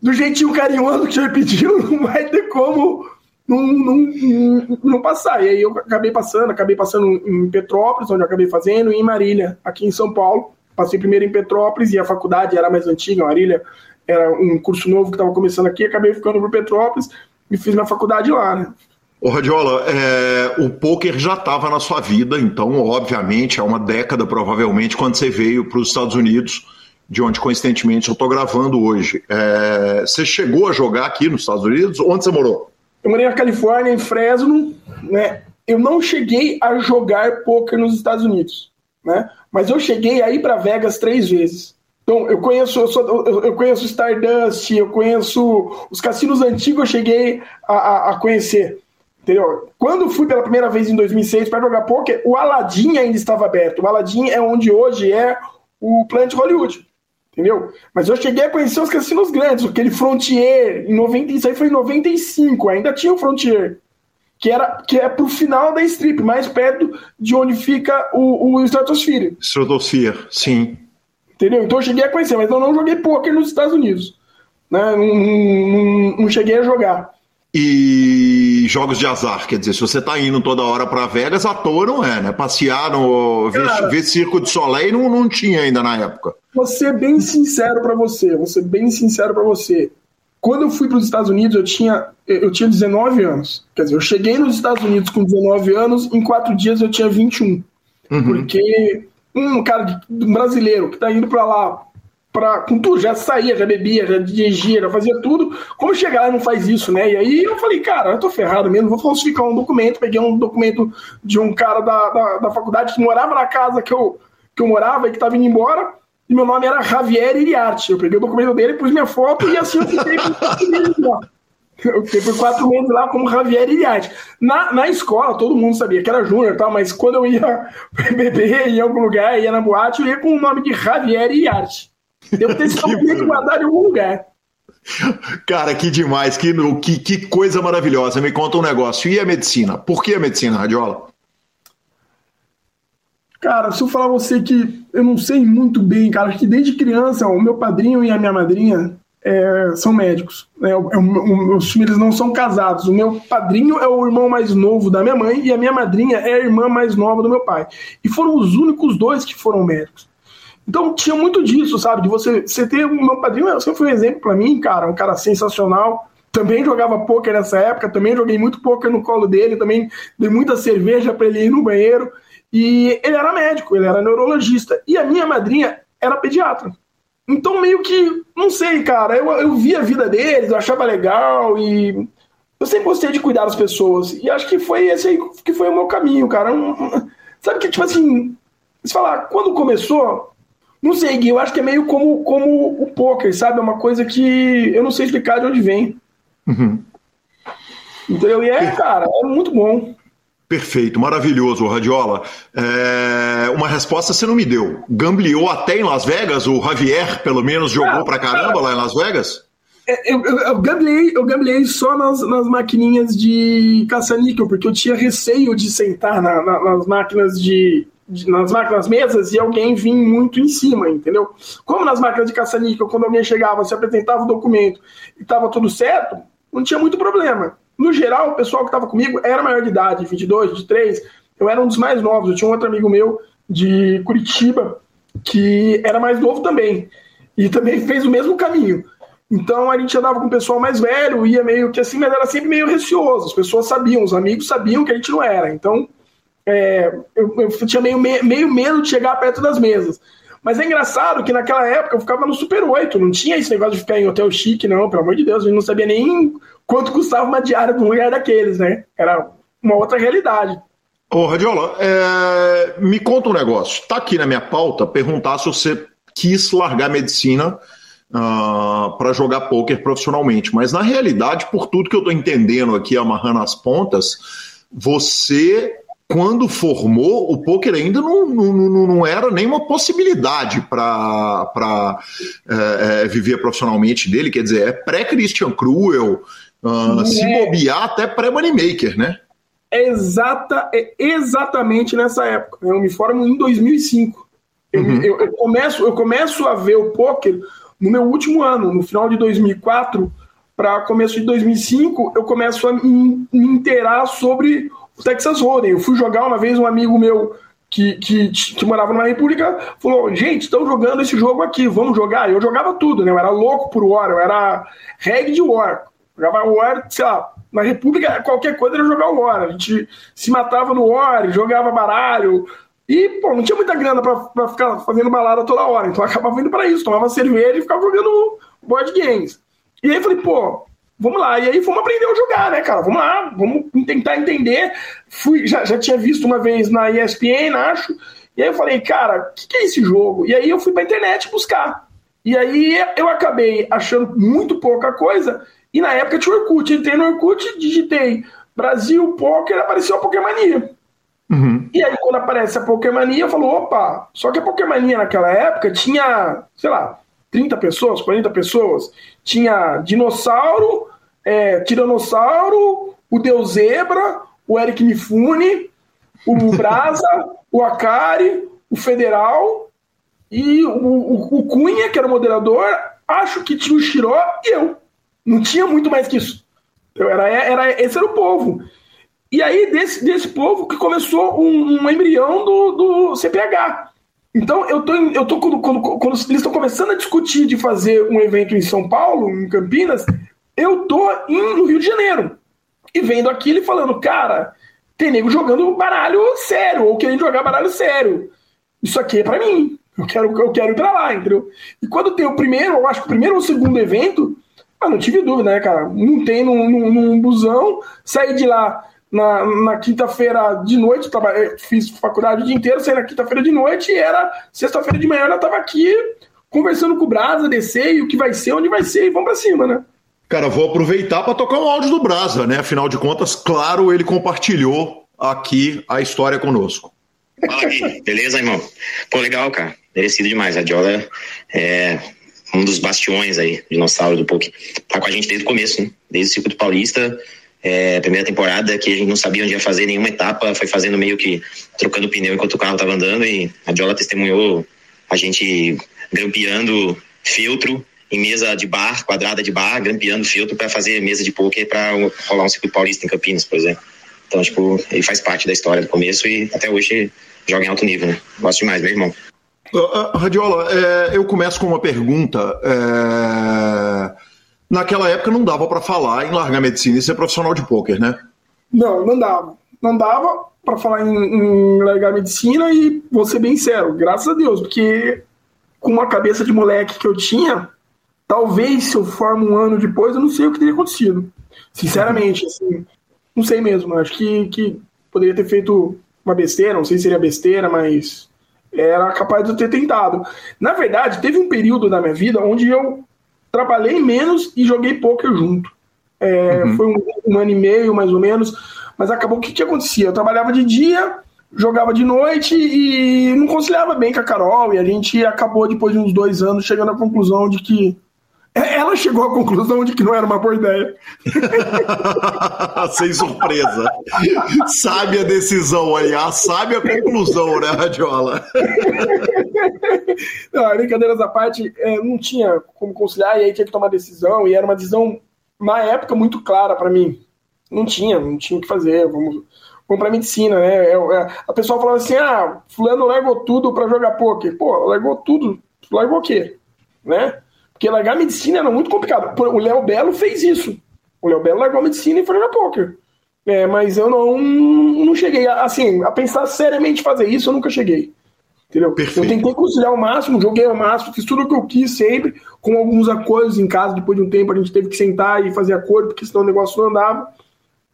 Do jeitinho carinhoso que você pediu, não vai ter como não, não, não, passar. E aí eu acabei passando, acabei passando em Petrópolis, onde eu acabei fazendo, e em Marília, aqui em São Paulo. Passei primeiro em Petrópolis e a faculdade era mais antiga, Marília era um curso novo que estava começando aqui, acabei ficando por Petrópolis e fiz minha faculdade lá, né? Ô, Radiola, é, o poker já estava na sua vida, então, obviamente, há uma década, provavelmente, quando você veio para os Estados Unidos, de onde, coincidentemente, eu estou gravando hoje. É, você chegou a jogar aqui nos Estados Unidos? Onde você morou? Eu morei na Califórnia, em Fresno, né? Eu não cheguei a jogar poker nos Estados Unidos, né? Mas eu cheguei aí para Vegas três vezes. Então, eu conheço, eu, sou, eu conheço Stardust, eu conheço os cassinos antigos, eu cheguei a, a, a conhecer. Entendeu? Quando fui pela primeira vez em 2006 para jogar poker, o Aladdin ainda estava aberto. O Aladdin é onde hoje é o Planet Hollywood. Entendeu? Mas eu cheguei a conhecer os cassinos grandes, aquele Frontier, em 90, isso aí foi em 95, ainda tinha o Frontier que, era, que é pro final da strip, mais perto de onde fica o, o Stratosphere. Stratosphere, sim. Entendeu? Então eu cheguei a conhecer, mas eu não joguei poker nos Estados Unidos. Né? Não, não, não cheguei a jogar. E jogos de azar, quer dizer, se você tá indo toda hora para Vegas, à toa não é, né? Passear no. Cara, ver, ver Circo de Soleil não, não tinha ainda na época. Vou ser bem sincero para você, vou ser bem sincero para você. Quando eu fui para os Estados Unidos, eu tinha, eu tinha 19 anos. Quer dizer, eu cheguei nos Estados Unidos com 19 anos, em quatro dias eu tinha 21. Uhum. Porque um cara um brasileiro que está indo para lá pra, com tudo, já saía, já bebia, já dirigia, já fazia tudo. Como chegar lá não faz isso, né? E aí eu falei, cara, eu tô ferrado mesmo, vou falsificar um documento. Peguei um documento de um cara da, da, da faculdade que morava na casa que eu, que eu morava e que estava indo embora e meu nome era Javier Iriarte. Eu peguei o documento dele, pus minha foto e assim eu fiquei por. Eu fiquei por quatro meses lá como Javier Iriarte. Na, na escola, todo mundo sabia que era júnior tal, mas quando eu ia beber em algum lugar, ia na boate, eu ia com o nome de Javier Iriarte. Devo ter esse documento guardado em algum lugar. Cara, que demais, que, que, que coisa maravilhosa. Me conta um negócio. E a medicina? Por que a medicina, Radiola? Cara, se eu falar você que eu não sei muito bem, cara, que desde criança o meu padrinho e a minha madrinha é, são médicos. Né? O, o, os filhos não são casados. O meu padrinho é o irmão mais novo da minha mãe e a minha madrinha é a irmã mais nova do meu pai. E foram os únicos dois que foram médicos. Então tinha muito disso, sabe? De você, você ter o meu padrinho, sempre foi um exemplo para mim, cara, um cara sensacional. Também jogava poker nessa época, também joguei muito poker no colo dele, também dei muita cerveja para ele ir no banheiro. E ele era médico, ele era neurologista. E a minha madrinha era pediatra. Então, meio que, não sei, cara, eu, eu via a vida deles, eu achava legal e eu sempre gostei de cuidar das pessoas. E acho que foi esse aí que foi o meu caminho, cara. Um, sabe que, tipo assim, se falar, quando começou, não sei, Gui, eu acho que é meio como, como o poker, sabe? É uma coisa que eu não sei explicar de onde vem. Uhum. Então, e é, cara, é muito bom. Perfeito, maravilhoso, Radiola. É, uma resposta você não me deu. Gambliou até em Las Vegas? O Javier, pelo menos, jogou ah, pra caramba lá em Las Vegas? É, eu, eu, eu, gamblei, eu gamblei só nas, nas maquininhas de caça-níquel, porque eu tinha receio de sentar na, na, nas máquinas de, nas máquinas mesas e alguém vir muito em cima, entendeu? Como nas máquinas de caça-níquel, quando alguém chegava, se apresentava o documento e estava tudo certo, não tinha muito problema. No geral, o pessoal que estava comigo era maior de idade, 22, 23, eu era um dos mais novos, eu tinha um outro amigo meu de Curitiba que era mais novo também e também fez o mesmo caminho. Então a gente andava com o pessoal mais velho, ia meio que assim, mas era sempre meio receoso. As pessoas sabiam, os amigos sabiam que a gente não era. Então é, eu, eu, tinha meio, meio medo de chegar perto das mesas. Mas é engraçado que naquela época eu ficava no Super 8, não tinha esse negócio de ficar em hotel chique, não, pelo amor de Deus, a gente não sabia nem quanto custava uma diária de um lugar daqueles, né? Era uma outra realidade. Ô, Radiola, é... me conta um negócio. Tá aqui na minha pauta perguntar se você quis largar medicina uh, ah, para jogar pôquer profissionalmente. Mas na realidade, por tudo que eu estou entendendo aqui, amarrando as pontas, você, quando formou, o pôquer ainda não, não, não era nenhuma possibilidade para é, é, viver profissionalmente dele. Quer dizer, é pré-Christian Cruel, uh, se é. bobear até pré-Moneymaker, né? É, exata, é exatamente nessa época. Eu me formo em 2005. Uhum. Eu, eu, começo, eu começo a ver o poker no meu último ano, no final de 2004 para começo de 2005, eu começo a me, me inteirar sobre o Texas Hold'em. Eu fui jogar uma vez, um amigo meu que, que, que morava numa república falou: gente, estão jogando esse jogo aqui, vamos jogar. Eu jogava tudo, né? Eu era louco por War, eu era reg de War. Jogava War, sei lá, na República qualquer coisa era jogar War. A gente se matava no War, jogava baralho, e, pô, não tinha muita grana pra, pra ficar fazendo balada toda hora. Então eu acabava indo pra isso, tomava cerveja e ficava jogando board games. E aí eu falei, pô, vamos lá. E aí fomos aprender a jogar, né, cara? Vamos lá, vamos tentar entender. Fui, já, já tinha visto uma vez na ESPN, acho. E aí eu falei, cara, o que, que, é esse jogo? E aí eu fui pra internet buscar. E aí eu acabei achando muito pouca coisa. E na época tinha o Orkut. Entrei no Orkut, digitei Brasil Poker, apareceu a Pokémania. Uhum. E aí, quando aparece a Pokémania, eu falo, opa, só que a Pokémania naquela época tinha, sei lá, 30 pessoas, 40 pessoas. Tinha dinossauro, é, tiranossauro, o Deus Zebra, o Eric Mifune, o Brasa, o Akari, o Federal e o, o, o, Cunha, que era o moderador. Acho que tinha o Xiró e eu. Não tinha muito mais que isso. Eu era, era, esse era o povo. E aí, desse, desse povo que começou um, um embrião do, do CPH. Então, eu tô, eu tô quando, quando, quando eles estão começando a discutir de fazer um evento em São Paulo, em Campinas, eu tô no Rio de Janeiro. E vendo aquilo e falando, cara, tem nego jogando baralho sério, ou querendo jogar baralho sério. Isso aqui é para mim. Eu quero, eu quero ir pra lá, entendeu? E quando tem o primeiro, eu acho que o primeiro ou o segundo evento, ah, não tive dúvida, né, cara? Não tem num, num, num busão, saí de lá na, na quinta-feira de noite, tava, fiz faculdade o dia inteiro, saí na quinta-feira de noite e era sexta-feira de manhã, eu tava aqui conversando com o Brasa, descer e o que vai ser, onde vai ser, e vamos pra cima, né? Cara, vou aproveitar para tocar um áudio do Brasa, né? Afinal de contas, claro, ele compartilhou aqui a história conosco. Fala, Gui. Beleza, irmão? Pô, legal, cara. Merecido demais. A Diola é um dos bastiões aí, dinossauro do PUC. Tá com a gente desde o começo, né? Desde o Circuito Paulista, é, primeira temporada que a gente não sabia onde ia fazer nenhuma etapa, foi fazendo meio que trocando pneu enquanto o carro estava andando e a Diola testemunhou a gente grampeando filtro em mesa de bar, quadrada de bar, grampeando filtro para fazer mesa de poker para rolar um circuito paulista em Campinas, por exemplo. Então, tipo, ele faz parte da história do começo e até hoje joga em alto nível, né? Gosto demais, meu irmão. Uh, Radiola, é, eu começo com uma pergunta. É naquela época não dava para falar em largar medicina e ser profissional de pôquer, né? Não, não dava. Não dava para falar em, em, largar medicina e vou ser bem sério, graças a Deus, porque com uma cabeça de moleque que eu tinha, talvez se eu formo um ano depois, eu não sei o que teria acontecido. Sinceramente, assim, não sei mesmo. Acho que, que poderia ter feito uma besteira, não sei se seria besteira, mas era capaz de eu ter tentado. Na verdade, teve um período da minha vida onde eu trabalhei menos e joguei poker junto. É, uhum. Foi um, um, ano e meio, mais ou menos. Mas acabou o que, que acontecia? Eu trabalhava de dia, jogava de noite e não conciliava bem com a Carol. E a gente acabou, depois de uns dois anos, chegando à conclusão de que ela chegou à conclusão de que não era uma boa ideia. Sem surpresa. Sabe a decisão, aliás, sabe a conclusão, né, Radiola? não, brincadeiras à parte, é, não tinha como conciliar, e aí tinha que tomar decisão, e era uma decisão, na época, muito clara para mim. Não tinha, não tinha o que fazer. Vamos, vamos pra medicina, né? É, é, a pessoa falava assim: ah, fulano largou tudo para jogar poker. Pô, largou tudo. Largou o quê? Né? Porque largar medicina era muito complicado. O Léo Belo fez isso. O Léo Belo largou a medicina e foi jogar poker. É, mas eu não, não cheguei, assim, a pensar seriamente fazer isso, eu nunca cheguei. Entendeu? Perfeito. Eu tentei conciliar o máximo, joguei ao máximo, fiz tudo o que eu quis sempre, com alguns acordos em casa. Depois de um tempo a gente teve que sentar e fazer acordo, porque senão o negócio não andava.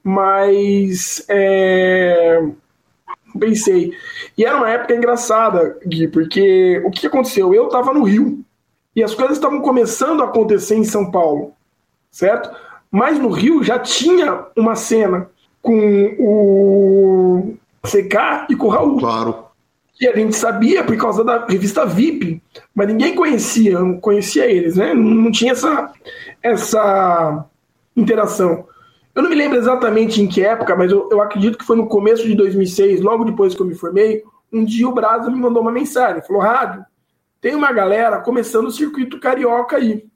Mas é... pensei. E era uma época engraçada, Gui, porque o que aconteceu? Eu estava no Rio e as coisas estavam começando a acontecer em São Paulo, certo? Mas no Rio já tinha uma cena com o CK e com o Raul. Claro. Que a gente sabia por causa da revista VIP, mas ninguém conhecia, não conhecia eles, né? Não tinha essa, essa interação. Eu não me lembro exatamente em que época, mas eu, eu acredito que foi no começo de 2006, logo depois que eu me formei. Um dia o Brasa me mandou uma mensagem, falou: Rádio, tem uma galera começando o circuito carioca aí,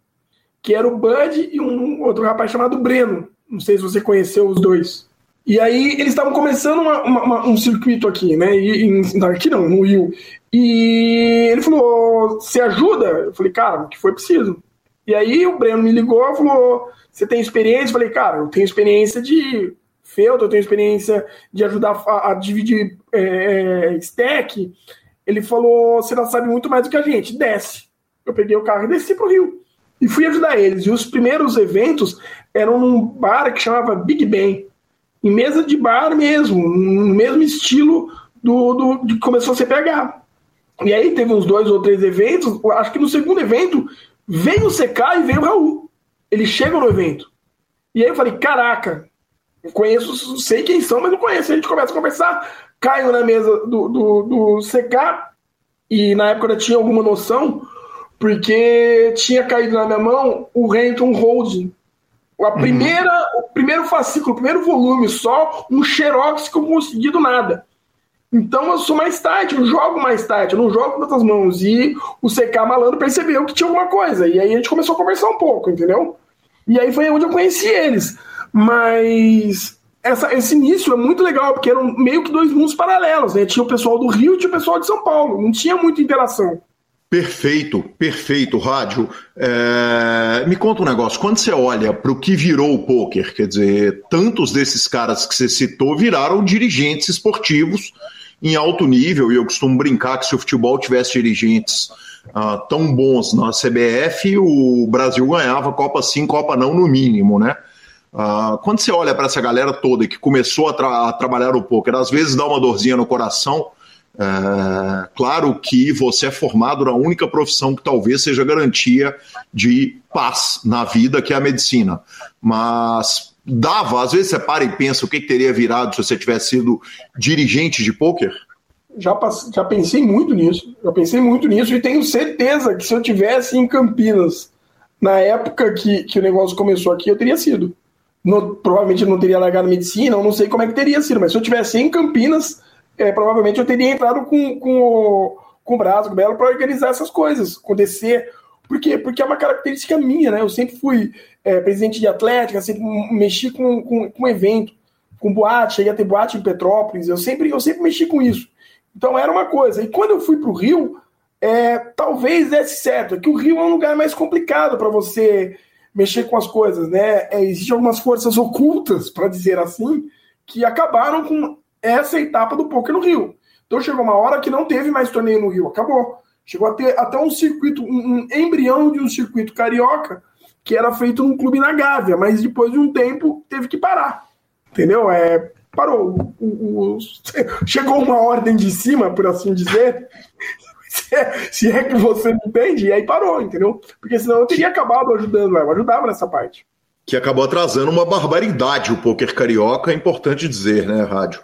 que era o Bud e um outro rapaz chamado Breno. Não sei se você conheceu os dois. E aí eles estavam começando uma, uma, um circuito aqui, né? E, aqui não, no Rio. E ele falou: Você ajuda? Eu falei, cara, o que foi preciso? E aí o Breno me ligou falou: Você tem experiência? Eu falei, cara, eu tenho experiência de feltro, eu tenho experiência de ajudar a, a dividir é, é stack. Ele falou: Você não sabe muito mais do que a gente, desce. Eu peguei o carro e desci pro Rio. E fui ajudar eles. E os primeiros eventos eram num bar que chamava Big Ben. Em mesa de bar mesmo, no mesmo estilo do, do de que começou a CPH. E aí teve uns dois ou três eventos. Acho que no segundo evento veio o CK e veio o Raul. Eles chegam no evento. E aí eu falei: caraca, conheço, sei quem são, mas não conheço. A gente começa a conversar caio na mesa do, do, do CK e na época eu tinha alguma noção, porque tinha caído na minha mão o Renton Holding. A uhum. primeira, primeiro fascículo, primeiro volume só, um xerox que eu consegui do nada. Então eu sou mais tarde, eu jogo mais tarde, eu não jogo com outras mãos. E o CK malandro percebeu que tinha alguma coisa. E aí a gente começou a conversar um pouco, entendeu? E aí foi onde eu conheci eles. Mas essa, esse início é muito legal, porque eram meio que dois mundos paralelos, né? Tinha o pessoal do Rio e tinha o pessoal de São Paulo, não tinha muita interação. Perfeito, perfeito, Rádio. É... Me conta um negócio, quando você olha para o que virou o poker, quer dizer, tantos desses caras que você citou viraram dirigentes esportivos em alto nível, e eu costumo brincar que se o futebol tivesse dirigentes uh, tão bons na CBF, o Brasil ganhava Copa sim, Copa não, no mínimo, né? Uh, quando você olha para essa galera toda que começou a, tra a, trabalhar o poker, às vezes dá uma dorzinha no coração. Uh, claro que você é formado na única profissão que talvez seja garantia de paz na vida, que é a medicina. Mas dava, às vezes você para e pensa o que, que teria virado se você tivesse sido dirigente de poker? Já, já pensei muito nisso, já pensei muito nisso e tenho certeza que se eu tivesse em Campinas na época que, que o negócio começou aqui, eu teria sido no, provavelmente não teria largado medicina, eu não sei como é que teria sido, mas se eu tivesse em Campinas, é, provavelmente eu teria entrado com, com, o, com o Brasil, com o Belo, para organizar essas coisas, acontecer. Por quê? Porque é uma característica minha, né? Eu sempre fui é, presidente de atlética, sempre mexi com, com, com evento, com boate, cheguei a ter boate em Petrópolis, eu sempre, eu sempre mexi com isso. Então era uma coisa. E quando eu fui para o Rio, é, talvez desse certo, é que o Rio é um lugar mais complicado para você mexer com as coisas, né? É, Existem algumas forças ocultas, para dizer assim, que acabaram com essa etapa do poker no Rio. Então chegou uma hora que não teve mais torneio no Rio, acabou. Chegou a ter até um circuito, um, embrião de um circuito carioca que era feito num clube na Gávea, mas depois de um tempo teve que parar. Entendeu? É, parou. O, o, chegou uma ordem de cima, por assim dizer, se é, se é que você entende, e aí parou, entendeu? Porque senão eu teria acabado ajudando, eu ajudava nessa parte. Que acabou atrasando uma barbaridade o poker carioca, é importante dizer, né, Rádio?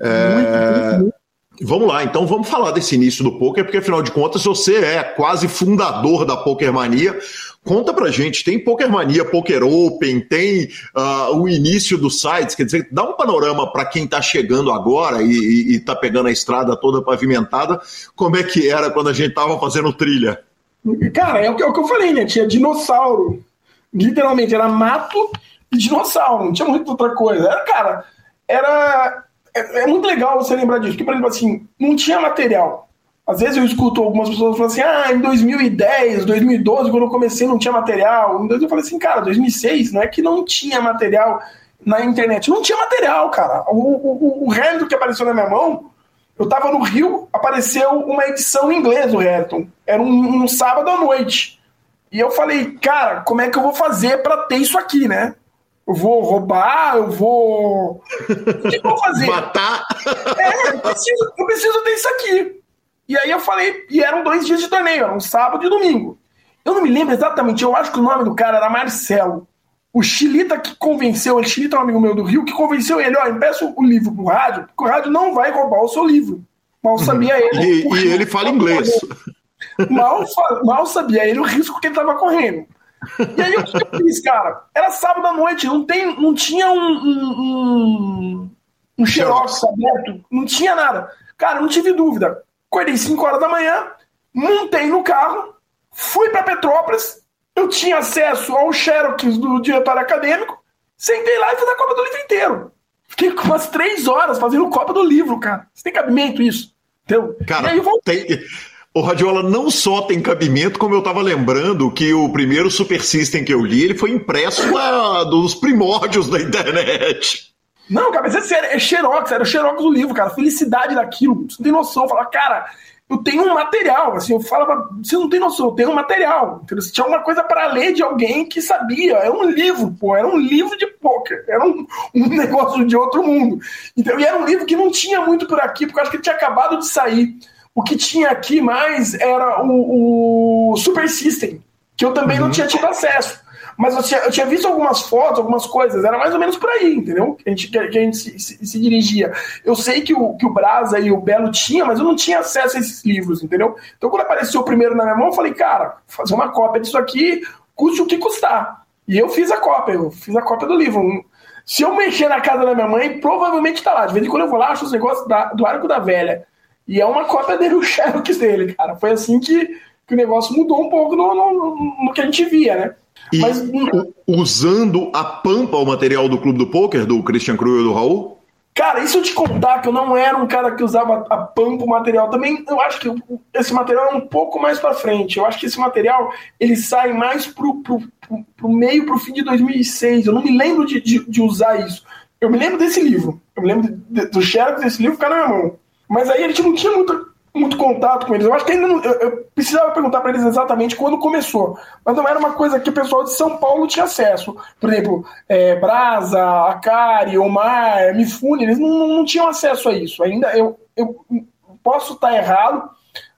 É... Muito, muito, muito. Vamos lá, então vamos falar desse início do poker, porque afinal de contas você é quase fundador da Poker Mania. Conta pra gente, tem Poker Mania, Poker Open, tem uh, o início dos sites, quer dizer, dá um panorama para quem está chegando agora e, está pegando a estrada toda pavimentada, como é que era quando a gente estava fazendo trilha? Cara, é o, que, é o que eu falei, né? Tinha dinossauro, literalmente, era mato e dinossauro, não tinha muita outra coisa. Era, cara, era. É, é muito legal você lembrar disso, porque, por exemplo, assim, não tinha material. Às vezes eu escuto algumas pessoas falando assim, ah, em 2010, 2012, quando eu comecei não tinha material. Em eu falei assim, cara, 2006 não é que não tinha material na internet. Não tinha material, cara. O, o, o Hamilton que apareceu na minha mão, eu tava no Rio, apareceu uma edição em inglês do Hamilton. Era um, um sábado à noite. E eu falei, cara, como é que eu vou fazer para ter isso aqui, né? Eu vou roubar, eu vou. O que eu vou fazer? Matar? É, eu preciso, eu preciso ter isso aqui. E aí eu falei, e eram dois dias de torneio, era um sábado e domingo. Eu não me lembro exatamente, eu acho que o nome do cara era Marcelo. O Chilita que convenceu, o Chilita é um amigo meu do Rio, que convenceu ele, ó, empresta o livro pro rádio, porque o rádio não vai roubar o seu livro. Mal sabia ele. E, e ele fala inglês. Mal, mal sabia ele o risco que ele tava correndo. E aí o que eu fiz, cara? Era sábado à noite, não, tem, não tinha um, um, um, um xerox aberto, não tinha nada. Cara, não tive dúvida. Acordei 5 horas da manhã, montei no carro, fui para Petrópolis, eu tinha acesso ao Xerox do diretório acadêmico, sentei lá e fiz a Copa do Livro inteiro. Fiquei umas três horas fazendo Copa do Livro, cara. Você tem cabimento isso? Entendeu? Cara, e aí voltei. O Radiola não só tem cabimento, como eu estava lembrando que o primeiro Super System que eu li, ele foi impresso na, dos primórdios da internet. Não, cara, mas é é xerox, era o xerox do livro, cara. Felicidade daquilo. Você não tem noção. Falar, cara, eu tenho um material. Assim, eu falava, você não tem noção, eu tenho um material. Você tinha alguma coisa para ler de alguém que sabia. Era um livro, pô, era um livro de poker. Era um, um negócio de outro mundo. Então, e era um livro que não tinha muito por aqui, porque eu acho que ele tinha acabado de sair. O que tinha aqui mais era o, o Super System, que eu também uhum. não tinha tido acesso. Mas eu tinha, eu tinha, visto algumas fotos, algumas coisas, era mais ou menos por aí, entendeu? Que a gente, que a gente se, se, se, dirigia. Eu sei que o, que o Brasa e o Belo tinham, mas eu não tinha acesso a esses livros, entendeu? Então quando apareceu o primeiro na minha mão, eu falei, cara, fazer uma cópia disso aqui, custe o que custar. E eu fiz a cópia, eu fiz a cópia do livro. Se eu mexer na casa da minha mãe, provavelmente tá lá. De vez em quando eu vou lá, acho os negócios da, do Arco da Velha. E é uma cópia dele, o Xerox dele, cara. Foi assim que, que o negócio mudou um pouco no, no, no que a gente via, né? E Mas, usando a pampa o material do Clube do Poker, do Christian Cruel e do Raul? Cara, isso eu te contar que eu não era um cara que usava a pampa o material. Também eu acho que esse material é um pouco mais para frente. Eu acho que esse material ele sai mais pro, pro, pro, pro meio, pro fim de 2006. Eu não me lembro de, de, de, usar isso. Eu me lembro desse livro. Eu me lembro do Xerox desse livro ficar na minha mão. Mas aí a gente não tinha muito muito contato com eles. Eu acho que ainda não, eu, eu precisava perguntar para eles exatamente quando começou, mas não era uma coisa que o pessoal de São Paulo tinha acesso. Por exemplo, é, Brasa, Akari, Omar, Mifune, eles não, não, tinham acesso a isso. Ainda eu, eu posso estar errado,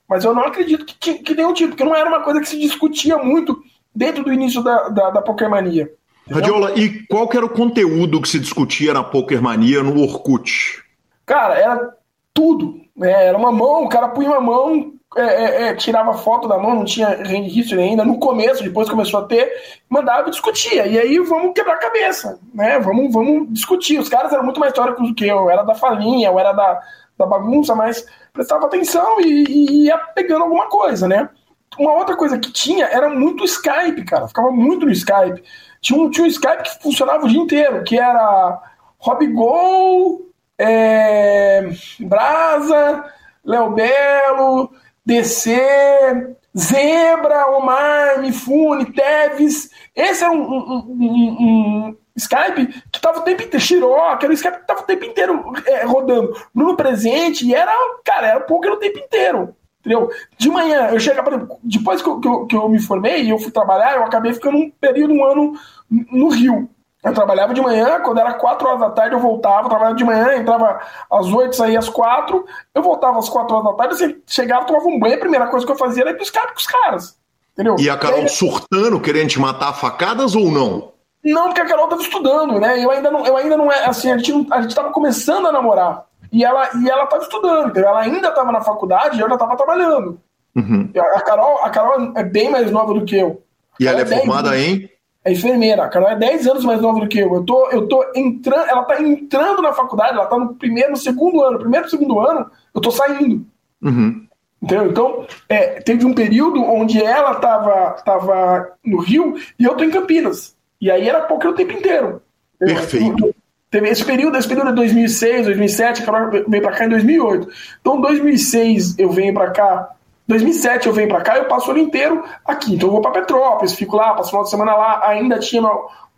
mas eu não acredito que, que nenhum tipo, porque não era uma coisa que se discutia muito dentro do início da, da, da Pokermania. Radiola, e qual que era o conteúdo que se discutia na Pokermania no Orkut? Cara, era tudo. É, era uma mão, o cara punha uma mão, é, é, é tirava foto da mão, não tinha history ainda, no começo, depois começou a ter, mandava e discutia. E aí vamos quebrar a cabeça, né? Vamos, vamos discutir. Os caras eram muito mais históricos do que eu, era da falinha, eu era da, da bagunça, mas prestava atenção e, e ia pegando alguma coisa, né? Uma outra coisa que tinha era muito Skype, cara. Ficava muito no Skype. Tinha um, tinha um Skype que funcionava o dia inteiro, que era Robigol, é, Brasa, Léo Belo, DC, Zebra, Omar, Mifune, Teves. Esse era um, um, um, um Skype que tava o tempo inteiro, que era o Skype que tava o tempo inteiro é, rodando. Bruno Presente, e era, cara, era poker o tempo inteiro. Entendeu? De manhã, eu chegava, depois que eu, que eu, que eu me formei e eu fui trabalhar, eu acabei ficando um período, um ano no Rio. Eu trabalhava de manhã, quando era 4 horas da tarde eu voltava, eu trabalhava de manhã, entrava às 8, saía às 4, eu voltava às 4 horas da tarde, assim, chegava, tomava um banho, a primeira coisa que eu fazia era ir buscar com os caras. Entendeu? E a Carol e aí, surtando, querendo te matar facadas ou não? Não, porque a Carol tava estudando, né? Eu ainda não, eu ainda não é assim, a gente, não, a gente tava começando a namorar. E ela, e ela tava estudando, entendeu? Ela ainda tava na faculdade e eu já tava trabalhando. Uhum. A, Carol, a Carol é bem mais nova do que eu. E ela é formada em? É enfermeira. A Carol é 10 anos mais nova do que eu. Eu tô, eu tô entrando, ela tá entrando na faculdade, ela tá no primeiro, no segundo ano. Primeiro e segundo ano, eu tô saindo. Uhum. Entendeu? Então, é, teve um período onde ela tava, tava no Rio e eu tô em Campinas. E aí era poker o tempo inteiro. Perfeito. Teve esse período, esse período é 2006, 2007, a Carol veio pra cá em 2008. Então, 2006 eu venho pra cá 2007 eu venho para cá, eu passo o ano inteiro aqui. Então eu vou para Petrópolis, fico lá, passo o final de semana lá, ainda tinha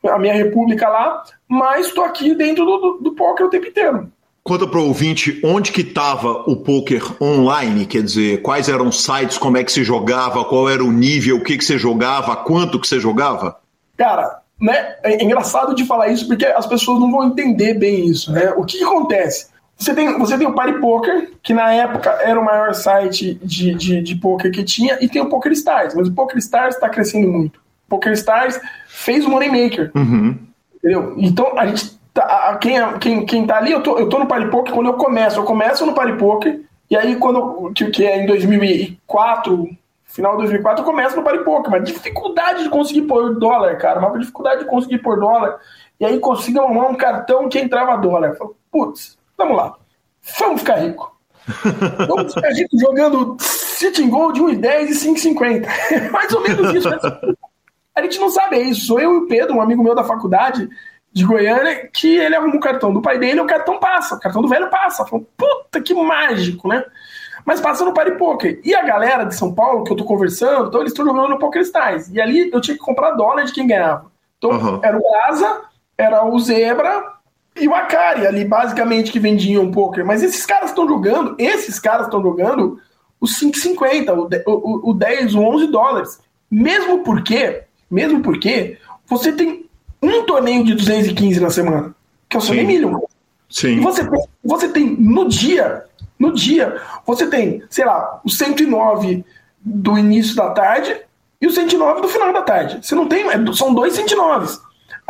a minha república lá, mas estou aqui dentro do, do, do poker o tempo inteiro. Conta para o ouvinte onde que estava o poker online, quer dizer, quais eram os sites, como é que se jogava, qual era o nível, o que, que você jogava, quanto que você jogava? Cara, né, é engraçado de falar isso porque as pessoas não vão entender bem isso, né? O que, que acontece? Você tem, você tem o Party Poker, que na época era o maior site de, de, de poker que tinha, e tem o Poker Stars, mas o Poker Stars está crescendo muito. O Poker Stars fez o Moneymaker. Uhum. Entendeu? Então, a gente. Tá, quem, quem, quem tá ali, eu tô, eu tô no Party Poker quando eu começo. Eu começo no Party Poker, e aí, quando, que, que é em 2004, final de 2004, eu começo no Party Poker. Mas dificuldade de conseguir pôr dólar, cara. Uma dificuldade de conseguir pôr dólar. E aí, consegui arrumar um cartão que entrava dólar. Putz, Vamos lá. Vamos ficar rico. Vamos ficar rico jogando sitting goal de 1,10 e 5,50. Mais ou menos isso. Né? A gente não sabe é isso. Sou eu e o Pedro, um amigo meu da faculdade de Goiânia, que ele arruma o cartão do pai dele e o cartão passa. O cartão do velho passa. Falo, Puta, que mágico, né? Mas passa no Party Poker. E a galera de São Paulo, que eu tô conversando, então eles estão jogando no Poker Stars. E ali eu tinha que comprar dólar de quem ganhava. Então uhum. era o Asa, era o Zebra, e o Akari ali, basicamente, que vendiam poker. Mas esses caras estão jogando, esses caras estão jogando os 5,50, o, o, o 10, o 11 dólares. Mesmo porque, mesmo porque, você tem um torneio de 215 na semana, que é o Sunny Million. Sim. E você, você tem, no dia, no dia, você tem, sei lá, o 109 do início da tarde e o 109 do final da tarde. Você não tem, é, são dois 109s.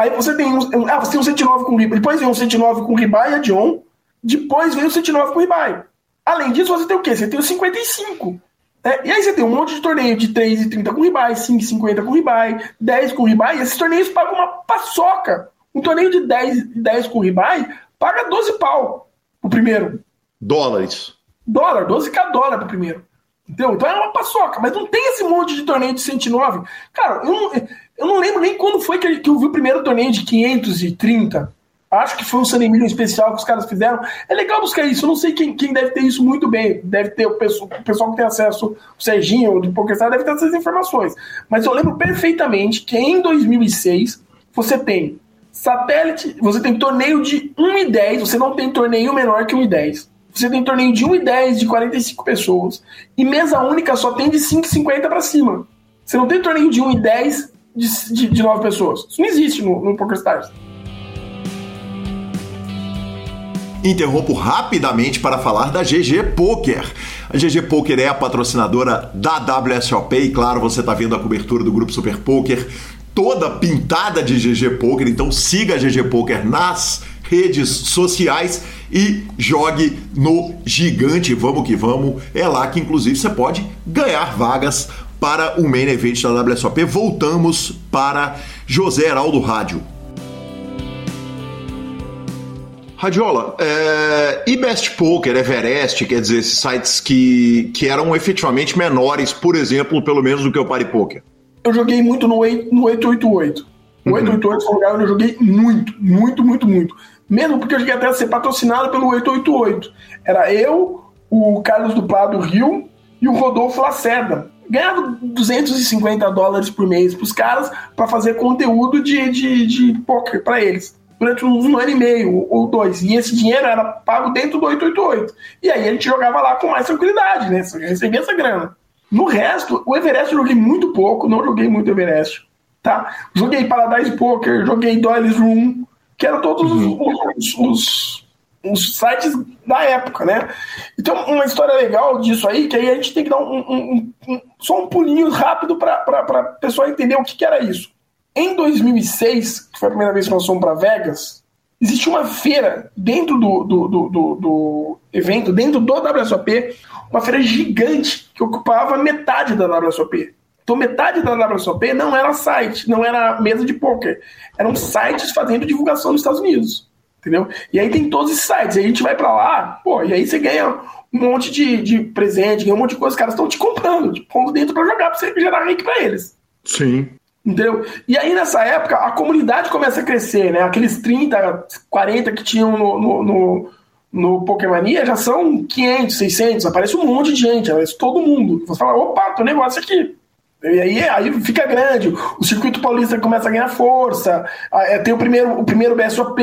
Aí você tem um, ah, você tem um 109 com ribai, depois vem um 109 com ribai e a John, depois vem o 109 com ribai. Além disso, você tem o quê? Você tem o 55. Né? E aí você tem um monte de torneio de 3,30 com ribai, 5,50 com ribai, 10 com ribai, e esses torneios pagam uma paçoca. Um torneio de 10, 10 com ribai paga 12 pau o primeiro. Dólares. Dólar, 12k dólar pro primeiro. Entendeu? Então é uma paçoca, mas não tem esse monte de torneio de 109. Cara, eu eu não lembro nem quando foi que, eu vi o primeiro torneio de 530. Acho que foi um Sunny Million especial que os caras fizeram. É legal buscar isso. Eu não sei quem, quem deve ter isso muito bem. Deve ter o pessoal, o pessoal que tem acesso, o Serginho, do PokerStar, deve ter essas informações. Mas eu lembro perfeitamente que em 2006 você tem satélite, você tem torneio de 1 e 10, você não tem torneio menor que 1 e 10. Você tem torneio de 1 e 10 de 45 pessoas. E mesa única só tem de 5,50 para cima. Você não tem torneio de 1 e 10 de, de, de nove pessoas. Isso não existe no, no PokerStars. Interrompo rapidamente para falar da GG Poker. A GG Poker é a patrocinadora da WSOP e, claro, você está vendo a cobertura do Grupo Super Poker toda pintada de GG Poker, então siga a GG Poker nas redes sociais e jogue no gigante. Vamos que vamos. É lá que, inclusive, você pode ganhar vagas para o main event da WSOP. Voltamos para José Heraldo Rádio. Radiola, é, e Best Poker, Everest, quer dizer, esses sites que, que eram efetivamente menores, por exemplo, pelo menos do que o Party Poker? Eu joguei muito no, 8, no 888. No uhum. 888 foi um lugar onde eu joguei muito, muito, muito, muito. Mesmo porque eu cheguei até a ser patrocinado pelo 888. Era eu, o Carlos do do Rio e o Rodolfo Lacerda ganhava 250 dólares por mês para os caras para fazer conteúdo de, de, de poker para eles. Durante um ano e meio ou dois. E esse dinheiro era pago dentro do 888. E aí a gente jogava lá com mais tranquilidade, né? Recebia essa grana. No resto, o Everest eu joguei muito pouco, não joguei muito Everest. Tá? Joguei Paradise Poker, joguei Doyle's Room, que eram todos os, os, os os sites da época, né? Então, uma história legal disso aí, que aí a gente tem que dar um, um, um, só um pulinho rápido para a pessoa entender o que, que, era isso. Em 2006, que foi a primeira vez que nós fomos para Vegas, existe uma feira dentro do, do, do, do, do evento, dentro do WSOP, uma feira gigante que ocupava metade da WSOP. Então metade da WSOP não era site, não era mesa de poker. Eram sites fazendo divulgação nos Estados Unidos. Entendeu? E aí tem todos esses sites. Aí a gente vai para lá, pô, e aí você ganha um monte de, de presente, ganha um monte de coisa. Os caras estão te comprando, te pondo dentro para jogar, para você gerar rank para eles. Sim. Entendeu? E aí, nessa época, a comunidade começa a crescer, né? Aqueles 30, 40 que tinham no, no, no, no Pokémonia já são 500, 600, aparece um monte de gente, aparece todo mundo. Você fala, opa, tem um negócio aqui. E aí, aí fica grande, o circuito paulista começa a ganhar força, é, tem o primeiro, o primeiro BSOP,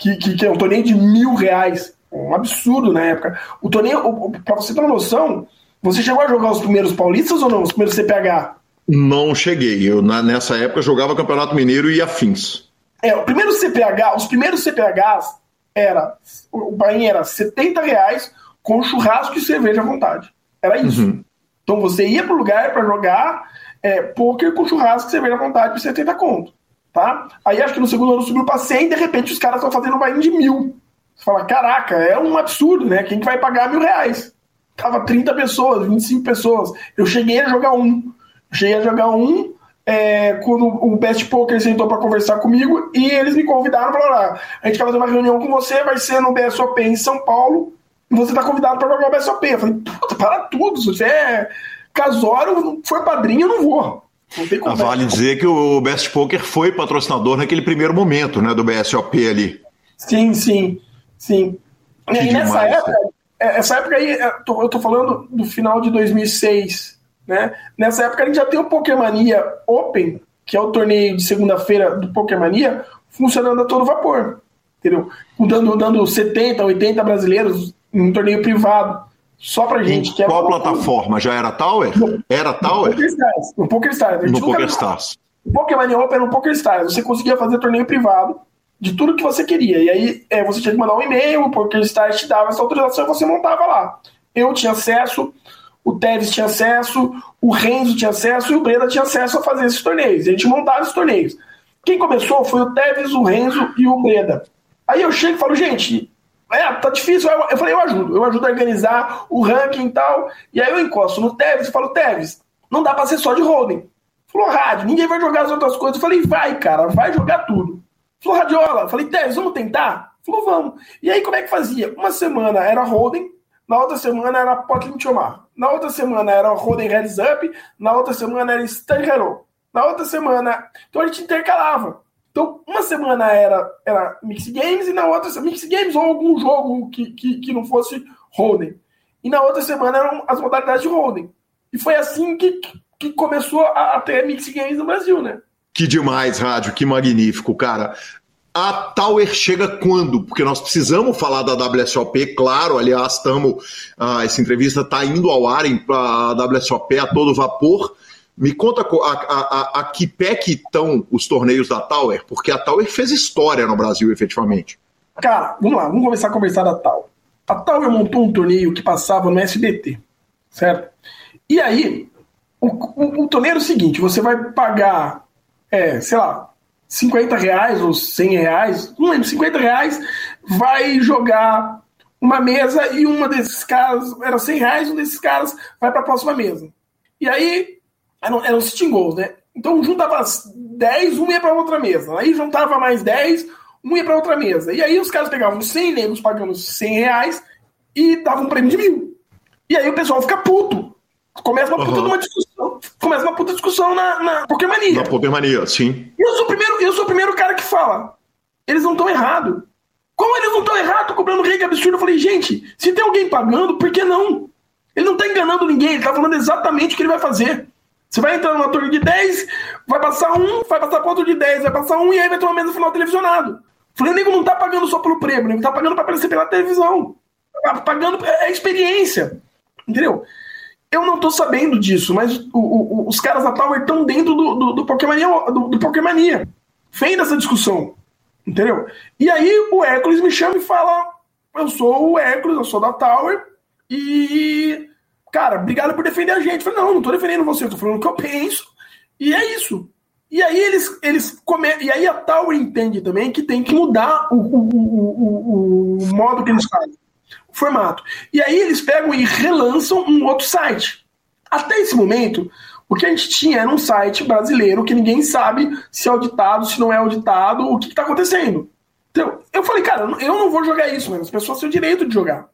que, que, que é um torneio de mil reais, um absurdo na época. O torneio, para você ter uma noção, você chegou a jogar os primeiros paulistas ou não? Os primeiros CPH? Não cheguei. Eu, na, nessa época, jogava Campeonato Mineiro e afins. É, o primeiro CPH, os primeiros CPHs era. O bainha era 70 reais com churrasco e cerveja à vontade. Era isso. Uhum. Então você ia pro lugar para jogar é, poker com churrasco e cerveja à vontade por 70 conto. Tá? Aí acho que no segundo ano subiu para 100 e de repente os caras estão fazendo um bainha de mil. Você fala, caraca, é um absurdo, né? Quem que vai pagar mil reais? Tava 30 pessoas, 25 pessoas. Eu cheguei a jogar um. Cheguei a jogar um é, quando o Best Poker sentou para conversar comigo e eles me convidaram para lá. A gente quer fazer uma reunião com você, vai ser no BSOP em São Paulo e você tá convidado para jogar o BSOP. Eu falei, puta, para tudo, se você é casório, foi padrinho, eu não vou. Ah, vale dizer que o Best Poker foi patrocinador naquele primeiro momento, né, do BSOP ali. Sim, sim, sim. Que e demais, nessa época, é, essa época aí, eu tô falando do final de 2006, né? Nessa época a gente já tem o Pokémania Open, que é o torneio de segunda-feira do Pokémania, funcionando a todo vapor. Entendeu? Dando, dando 70, 80 brasileiros em um torneio privado. Só pra gente. Em qual plataforma? Já era Tower? No, era Tower? No PokerStars. No PokerStars. O Pokémon Open era no PokerStars. Você conseguia fazer torneio privado de tudo que você queria. E aí é, você tinha que mandar um e-mail, o PokerStars te dava essa autorização e você montava lá. Eu tinha acesso o Tevez tinha acesso, o Renzo tinha acesso e o Breda tinha acesso a fazer esses torneios. A gente montava esses torneios. Quem começou foi o Tevez, o Renzo e o Breda. Aí eu chego e falo, gente, é, tá difícil. Eu falei, eu ajudo, eu ajudo a organizar o ranking e tal. E aí eu encosto no Tevez e falo, Tevez, não dá pra ser só de holding. Falou, rádio, ninguém vai jogar as outras coisas. Eu falei, vai, cara, vai jogar tudo. Falou, radiola. Eu falei, Tevez, vamos tentar? Falou, vamos. E aí como é que fazia? Uma semana era holding, na outra semana era Potlin Chomar. Na outra semana era Roden Heads Up. Na outra semana era Stan Hero. Na outra semana. Então a gente intercalava. Então, uma semana era, era Mix Games e na outra Mix Games ou algum jogo que, que, que não fosse Roden. E na outra semana eram as modalidades de Roden. E foi assim que, que começou a, a ter Mix Games no Brasil, né? Que demais, Rádio, que magnífico, cara. A Tower chega quando? Porque nós precisamos falar da WSOP, claro, aliás, estamos. Ah, essa entrevista está indo ao ar em a WSOP a todo vapor. Me conta a, a, a, a que pé que estão os torneios da Tower, porque a Tower fez história no Brasil, efetivamente. Cara, vamos lá, vamos começar a conversar da Tower. A Tower montou um torneio que passava no SBT, certo? E aí, o, o, o torneio é o seguinte: você vai pagar, é, sei lá, 50 reais ou 100 reais, não lembro, 50 reais, vai jogar uma mesa e uma desses caras, era 100 reais, um desses caras vai para a próxima mesa. E aí, eram, eram sitting goals, né? Então juntava 10, um ia para outra mesa. Aí juntava mais 10, um ia para outra mesa. E aí os caras pegavam 100 negros pagando 100 reais e davam um prêmio de mil. E aí o pessoal fica puto. Começa uma puta uhum. uma discussão. Começa uma puta discussão na, na Pokémania. Na Pokémania, sim. E eu sou o primeiro, eu sou o primeiro cara que fala. Eles não estão errados. Como eles não estão errados, cobrando rei absurdo? Eu falei, gente, se tem alguém pagando, por que não? Ele não está enganando ninguém, ele está falando exatamente o que ele vai fazer. Você vai entrar numa torre de 10, vai passar um, vai passar ponto de 10, vai passar um e aí vai ter uma mesa final televisionado. Eu falei, o nego não está pagando só pelo prêmio, ele está pagando para aparecer pela televisão. Tá pagando é, é experiência. Entendeu? Eu não tô sabendo disso, mas o, o, os caras da Tower estão dentro do, do, do Pokémonia, do, do. Vem dessa discussão. Entendeu? E aí o Hércules me chama e fala: Eu sou o Hércules, eu sou da Tower. E. Cara, obrigado por defender a gente. Falei, não, não tô defendendo você, eu tô falando o que eu penso. E é isso. E aí eles, eles come... E aí a Tower entende também que tem que mudar o, o, o, o modo que eles fazem formato. E aí eles pegam e relançam um outro site. Até esse momento, O que a gente tinha era um site brasileiro que ninguém sabe se é auditado, se não é auditado, o que está acontecendo. Então, eu falei, cara, eu não vou jogar isso, mas as pessoas têm o direito de jogar.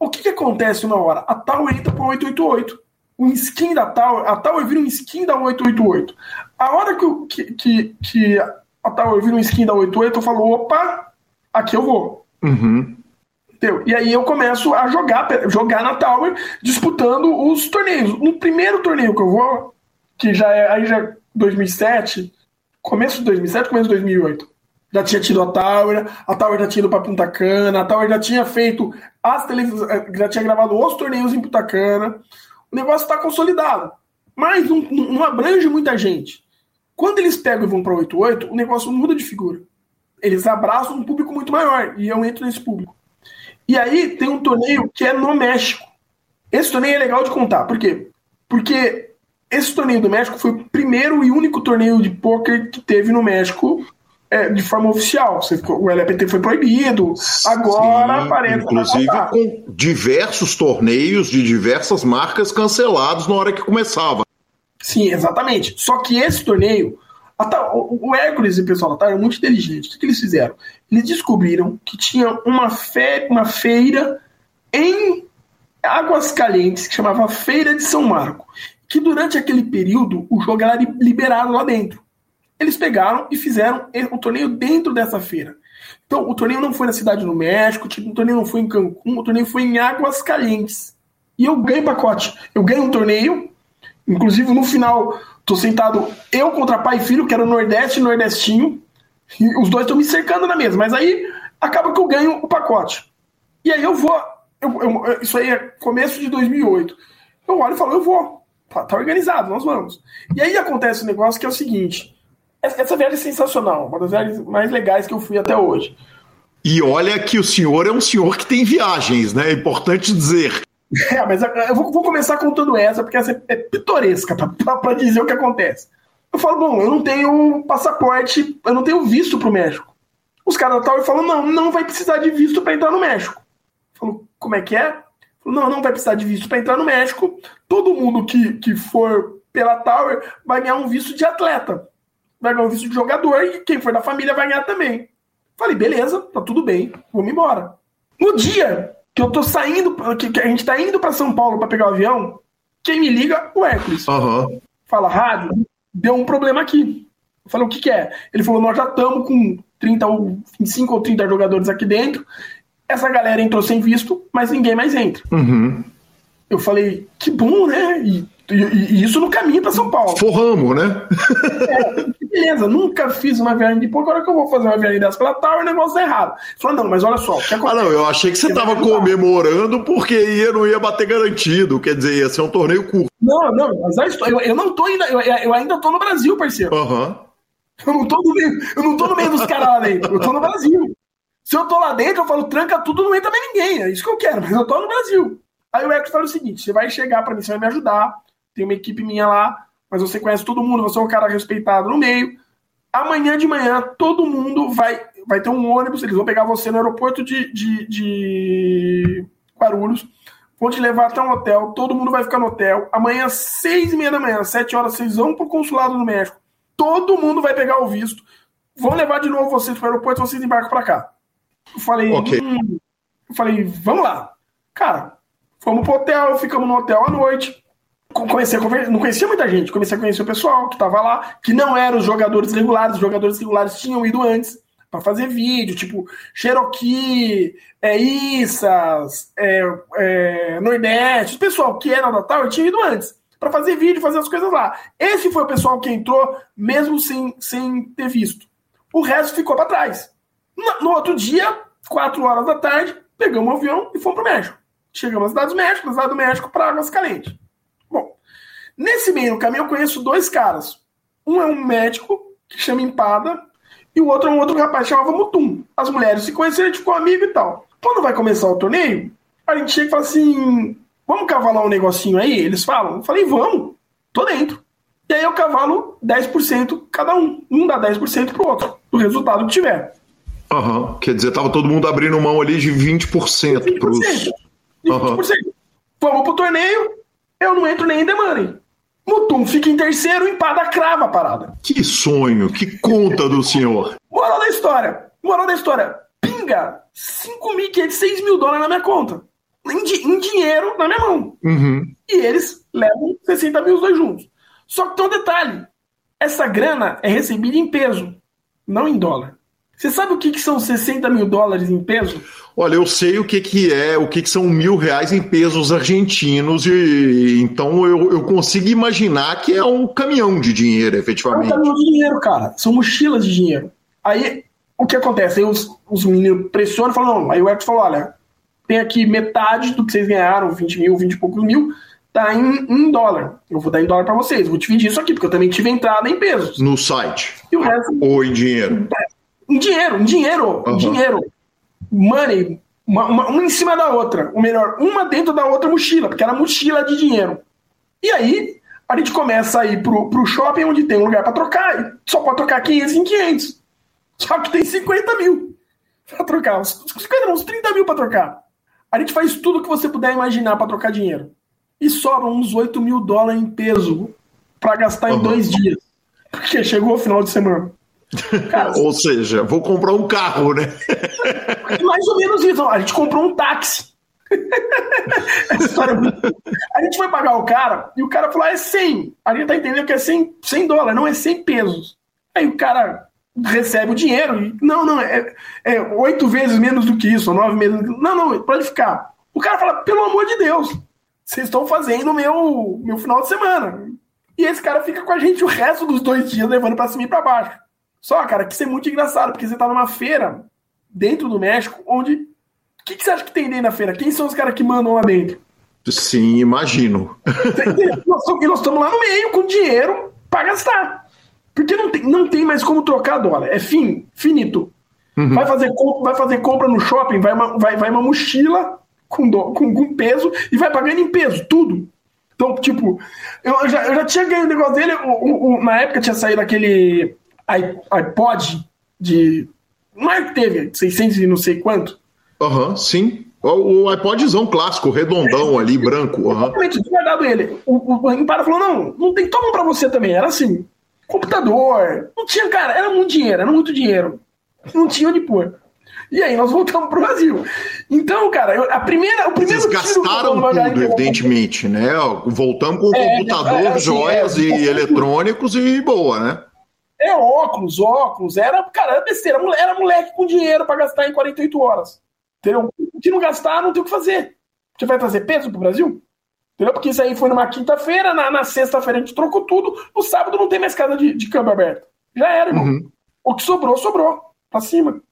O que, que acontece uma hora? A Tower entra para 888. O skin da Tower, a Tower vira um skin da 888. A hora que, que, que, que a Tower vira um skin da 88, eu falo, opa, aqui eu vou. Uhum. Entendeu? E aí eu começo a jogar, jogar na Tower, disputando os torneios. No primeiro torneio que eu vou, que já é aí já 2007, é começo de 2007, começo de 2008. Já tinha tido a Tower, a Tower já tinha ido para Punta Cana, a Tower já tinha feito as televisões, eh, já tinha gravado os torneios em Punta Cana. O negócio está consolidado, mas não, não, abrange muita gente. Quando eles pegam e vão para 88, o negócio muda de figura. Eles abraçam um público muito maior e eu entro nesse público. E aí tem um torneio que é no México. Esse torneio é legal de contar. Por quê? Porque esse torneio do México foi o primeiro e único torneio de pôquer que teve no México é, de forma oficial. O LPT foi proibido, agora Sim. Inclusive com diversos torneios de diversas marcas cancelados na hora que começava. Sim, exatamente. Só que esse torneio o Hércules e o pessoal da Atari é muito inteligente. O que eles fizeram? Eles descobriram que tinha uma, fe uma feira em Águas Calientes, que chamava Feira de São Marco, que durante aquele período o jogo era liberado lá dentro. Eles pegaram e fizeram o torneio dentro dessa feira. Então, o torneio não foi na cidade do México, o torneio não foi em Cancún, o torneio foi em Águas Calientes. E eu ganhei pacote. Eu ganhei um torneio, inclusive no final Tô sentado eu contra pai e filho, que era Nordeste e Nordestinho. E os dois estão me cercando na mesa. Mas aí acaba que eu ganho o pacote. E aí eu vou. Eu, eu, isso aí é começo de 2008. Eu olho e falo, eu vou. Tá, tá, organizado, nós vamos. E aí acontece um negócio que é o seguinte: essa viagem é sensacional, uma das viagens mais legais que eu fui até hoje. E olha que o senhor é um senhor que tem viagens, né? É importante dizer. É, mas eu vou, começar contando essa, porque essa é pitoresca para dizer o que acontece. Eu falo, bom, eu não tenho passaporte, eu não tenho visto pro México. Os caras da Tower falam, não, não vai precisar de visto para entrar no México. Eu falo, como é que é? Falo, não, não vai precisar de visto para entrar no México. Todo mundo que, que for pela Tower vai ganhar um visto de atleta. Vai ganhar um visto de jogador e quem for da família vai ganhar também. Falei, beleza, tá tudo bem, vamos embora. No dia que eu tô saindo, que, a gente tá indo para São Paulo para pegar o avião, quem me liga? O Hércules. Uhum. Fala, rádio, deu um problema aqui. Eu falei, o que, que é? Ele falou, nós já estamos com 30 ou 25 ou 30 jogadores aqui dentro. Essa galera entrou sem visto, mas ninguém mais entra. Uhum. Eu falei, que bom, né? E e, e, isso no caminho para São Paulo. Forramos, né? é, beleza, nunca fiz uma viagem de pouco, agora que eu vou fazer uma viagem dessa pela tal, o negócio é errado. Falou, não, mas olha só. ah, não, eu achei que você estava comemorando porque ia, não ia bater garantido, quer dizer, ia ser um torneio curto. Não, não, mas eu, eu não tô ainda, eu, eu ainda tô no Brasil, parceiro. Uhum. Eu não tô no meio, eu não tô no meio dos caras lá dentro, eu tô no Brasil. Se eu tô lá dentro, eu falo, tranca tudo, não entra mais ninguém. É isso que eu quero, mas eu tô no Brasil. Aí o Eco fala o seguinte: você vai chegar para mim, você vai me ajudar tem uma equipe minha lá, mas você conhece todo mundo, você é um cara respeitado no meio. Amanhã de manhã, todo mundo vai, vai ter um ônibus, eles vão pegar você no aeroporto de, de, de Guarulhos, vão te levar até um hotel, todo mundo vai ficar no hotel. Amanhã, seis e meia da manhã, sete horas, vocês vão pro consulado do México. Todo mundo vai pegar o visto. Vão levar de novo vocês pro aeroporto, vocês embarcam para cá. Eu falei, okay. hum, eu falei, vamos lá. Cara, fomos pro hotel, ficamos no hotel à noite comecei a conversar, não conhecia muita gente, comecei a conhecer o pessoal que estava lá, que não eram os jogadores regulares, os jogadores regulares tinham ido antes para fazer vídeo, tipo Cherokee, é, Issas, é, é, Nordeste, o pessoal que era da Tower tinha ido antes para fazer vídeo, fazer as coisas lá. Esse foi o pessoal que entrou mesmo sem, sem ter visto. O resto ficou para trás. No, no, outro dia, 4 horas da tarde, pegamos um avião e fomos para o México. Chegamos na cidade do México, na cidade do México, para Águas Calientes. Nesse meio caminho eu conheço dois caras. Um é um médico, que chama Empada, e o outro é um outro rapaz que chamava Mutum. As mulheres se conheceram, a gente ficou amigo e tal. Quando vai começar o torneio, a gente chega e fala assim: vamos cavalar um negocinho aí? Eles falam. Eu falei, vamos, tô dentro. E aí eu cavalo 10% cada um. Um dá 10% pro outro, do resultado que tiver. Uhum. Quer dizer, tava todo mundo abrindo mão ali de 20%. 20%. Pros... 20%. Uhum. Vamos pro torneio, eu não entro nem em Money. Mutum fica em terceiro, empada crava a parada. Que sonho, que conta do senhor. Moral da história. Moral da história. Pinga 5.500, 6 mil dólares na minha conta. Em, di em, dinheiro na minha mão. Uhum. E eles levam 60 mil os dois juntos. Só que tem um detalhe. Essa grana é recebida em peso, não em dólar. Você sabe o que, que são 60 mil dólares em peso? Olha, eu sei o que, que é, o que, que são mil reais em pesos argentinos, e então eu, eu consigo imaginar que é um caminhão de dinheiro, efetivamente. É um caminhão de dinheiro, cara. São mochilas de dinheiro. Aí, o que acontece? Aí os, os meninos pressionam e falam, não. Aí o Hector falou, olha, tem aqui metade do que vocês ganharam, 20 mil, 20 e poucos mil, tá em, em dólar. Eu vou dar em dólar para vocês, vou dividir isso aqui, porque eu também tive entrada em pesos. No site. E o resto. Ou em dinheiro. Em dinheiro, em dinheiro, uhum. dinheiro. Money, uma, uma, uma, em cima da outra. Ou melhor, uma dentro da outra mochila, porque era mochila de dinheiro. E aí, a gente começa a ir pro, pro shopping onde tem um lugar para trocar, e só pode trocar 500 em 500. Só que tem 50 mil pra trocar. Uns 50 não, uns 30 mil pra trocar. A gente faz tudo que você puder imaginar para trocar dinheiro e sobram uns 8 mil dólares em peso para gastar uhum. em dois dias. Porque chegou o final de semana. Cara, ou seja, vou comprar um carro, né? mais ou menos isso. A gente comprou um táxi. a gente foi pagar o cara e o cara falou: ah, é 100. A gente tá entendendo que é 100, 100 dólares, não é 100 pesos. Aí o cara recebe o dinheiro e não, não, é, é 8 vezes menos do que isso, 9 vezes. Não, não, pode ficar. O cara fala: pelo amor de Deus, vocês estão fazendo meu, meu final de semana. E esse cara fica com a gente o resto dos dois dias levando pra cima e pra baixo. Só, cara, que isso é muito engraçado, porque você tá numa feira dentro do México, onde. O que, que você acha que tem dentro da feira? Quem são os caras que mandam lá dentro? Sim, imagino. E nós estamos lá no meio com dinheiro para gastar. Porque não tem, não tem mais como trocar dólar. É fim, finito. Uhum. Vai, fazer, vai fazer compra no shopping, vai uma, vai, vai uma mochila com, do, com, com peso e vai pagando em peso, tudo. Então, tipo, eu já, eu já tinha ganho o negócio dele. O, o, na época tinha saído aquele iPod de. Não é que teve, 600 e não sei quanto. Aham, uhum, sim. O, iPodzão clássico, redondão ali, branco. Uhum. Exatamente, guardado ele. O, o Impara falou: não, não tem, toma pra você também. Era assim, computador. Não tinha, cara, era muito dinheiro, era muito dinheiro. Não tinha onde pôr. E aí nós voltamos pro Brasil. Então, cara, eu, a primeira, o primeiro Vocês gastaram tudo, evidentemente, né? Voltamos com é, computador, é, assim, joias é, e eletrônicos e boa, né? É óculos, óculos. Era, cara, era besteira. Era moleque com dinheiro para gastar em 48 horas. Entendeu? Se não gastar, não tem o que fazer. Você vai trazer peso pro Brasil? Entendeu? Porque isso aí foi numa quinta-feira, na, na sexta-feira a gente trocou tudo, no sábado não tem mais casa de, de câmbio aberto. Já era, irmão. Uhum. O que sobrou, sobrou. Pra cima.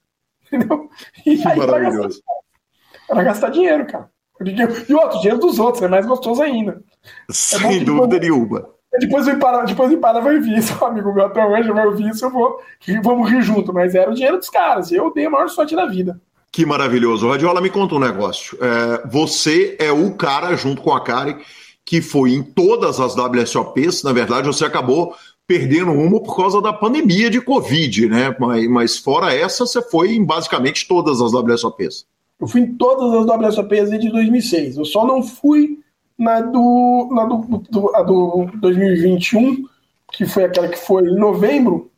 Entendeu? E aí pra gastar, pra gastar dinheiro, cara. E outro, dinheiro dos outros, é mais gostoso ainda. É Sem é dúvida nenhuma. Depois o Impara, depois o Impara vai vir, seu amigo meu até hoje vai ouvir isso, eu vou, vamos rir junto, mas era o dinheiro dos caras, eu dei a maior sorte da vida. Que maravilhoso. Radiola, me conta um negócio. É, você é o cara, junto com a Karen, que foi em todas as WSOPs, na verdade, você acabou perdendo uma por causa da pandemia de Covid, né? Mas, mas fora essa, você foi em basicamente todas as WSOPs. Eu fui em todas as WSOPs desde 2006. Eu só não fui na do, na do, do, a do 2021, que foi aquela que foi em novembro,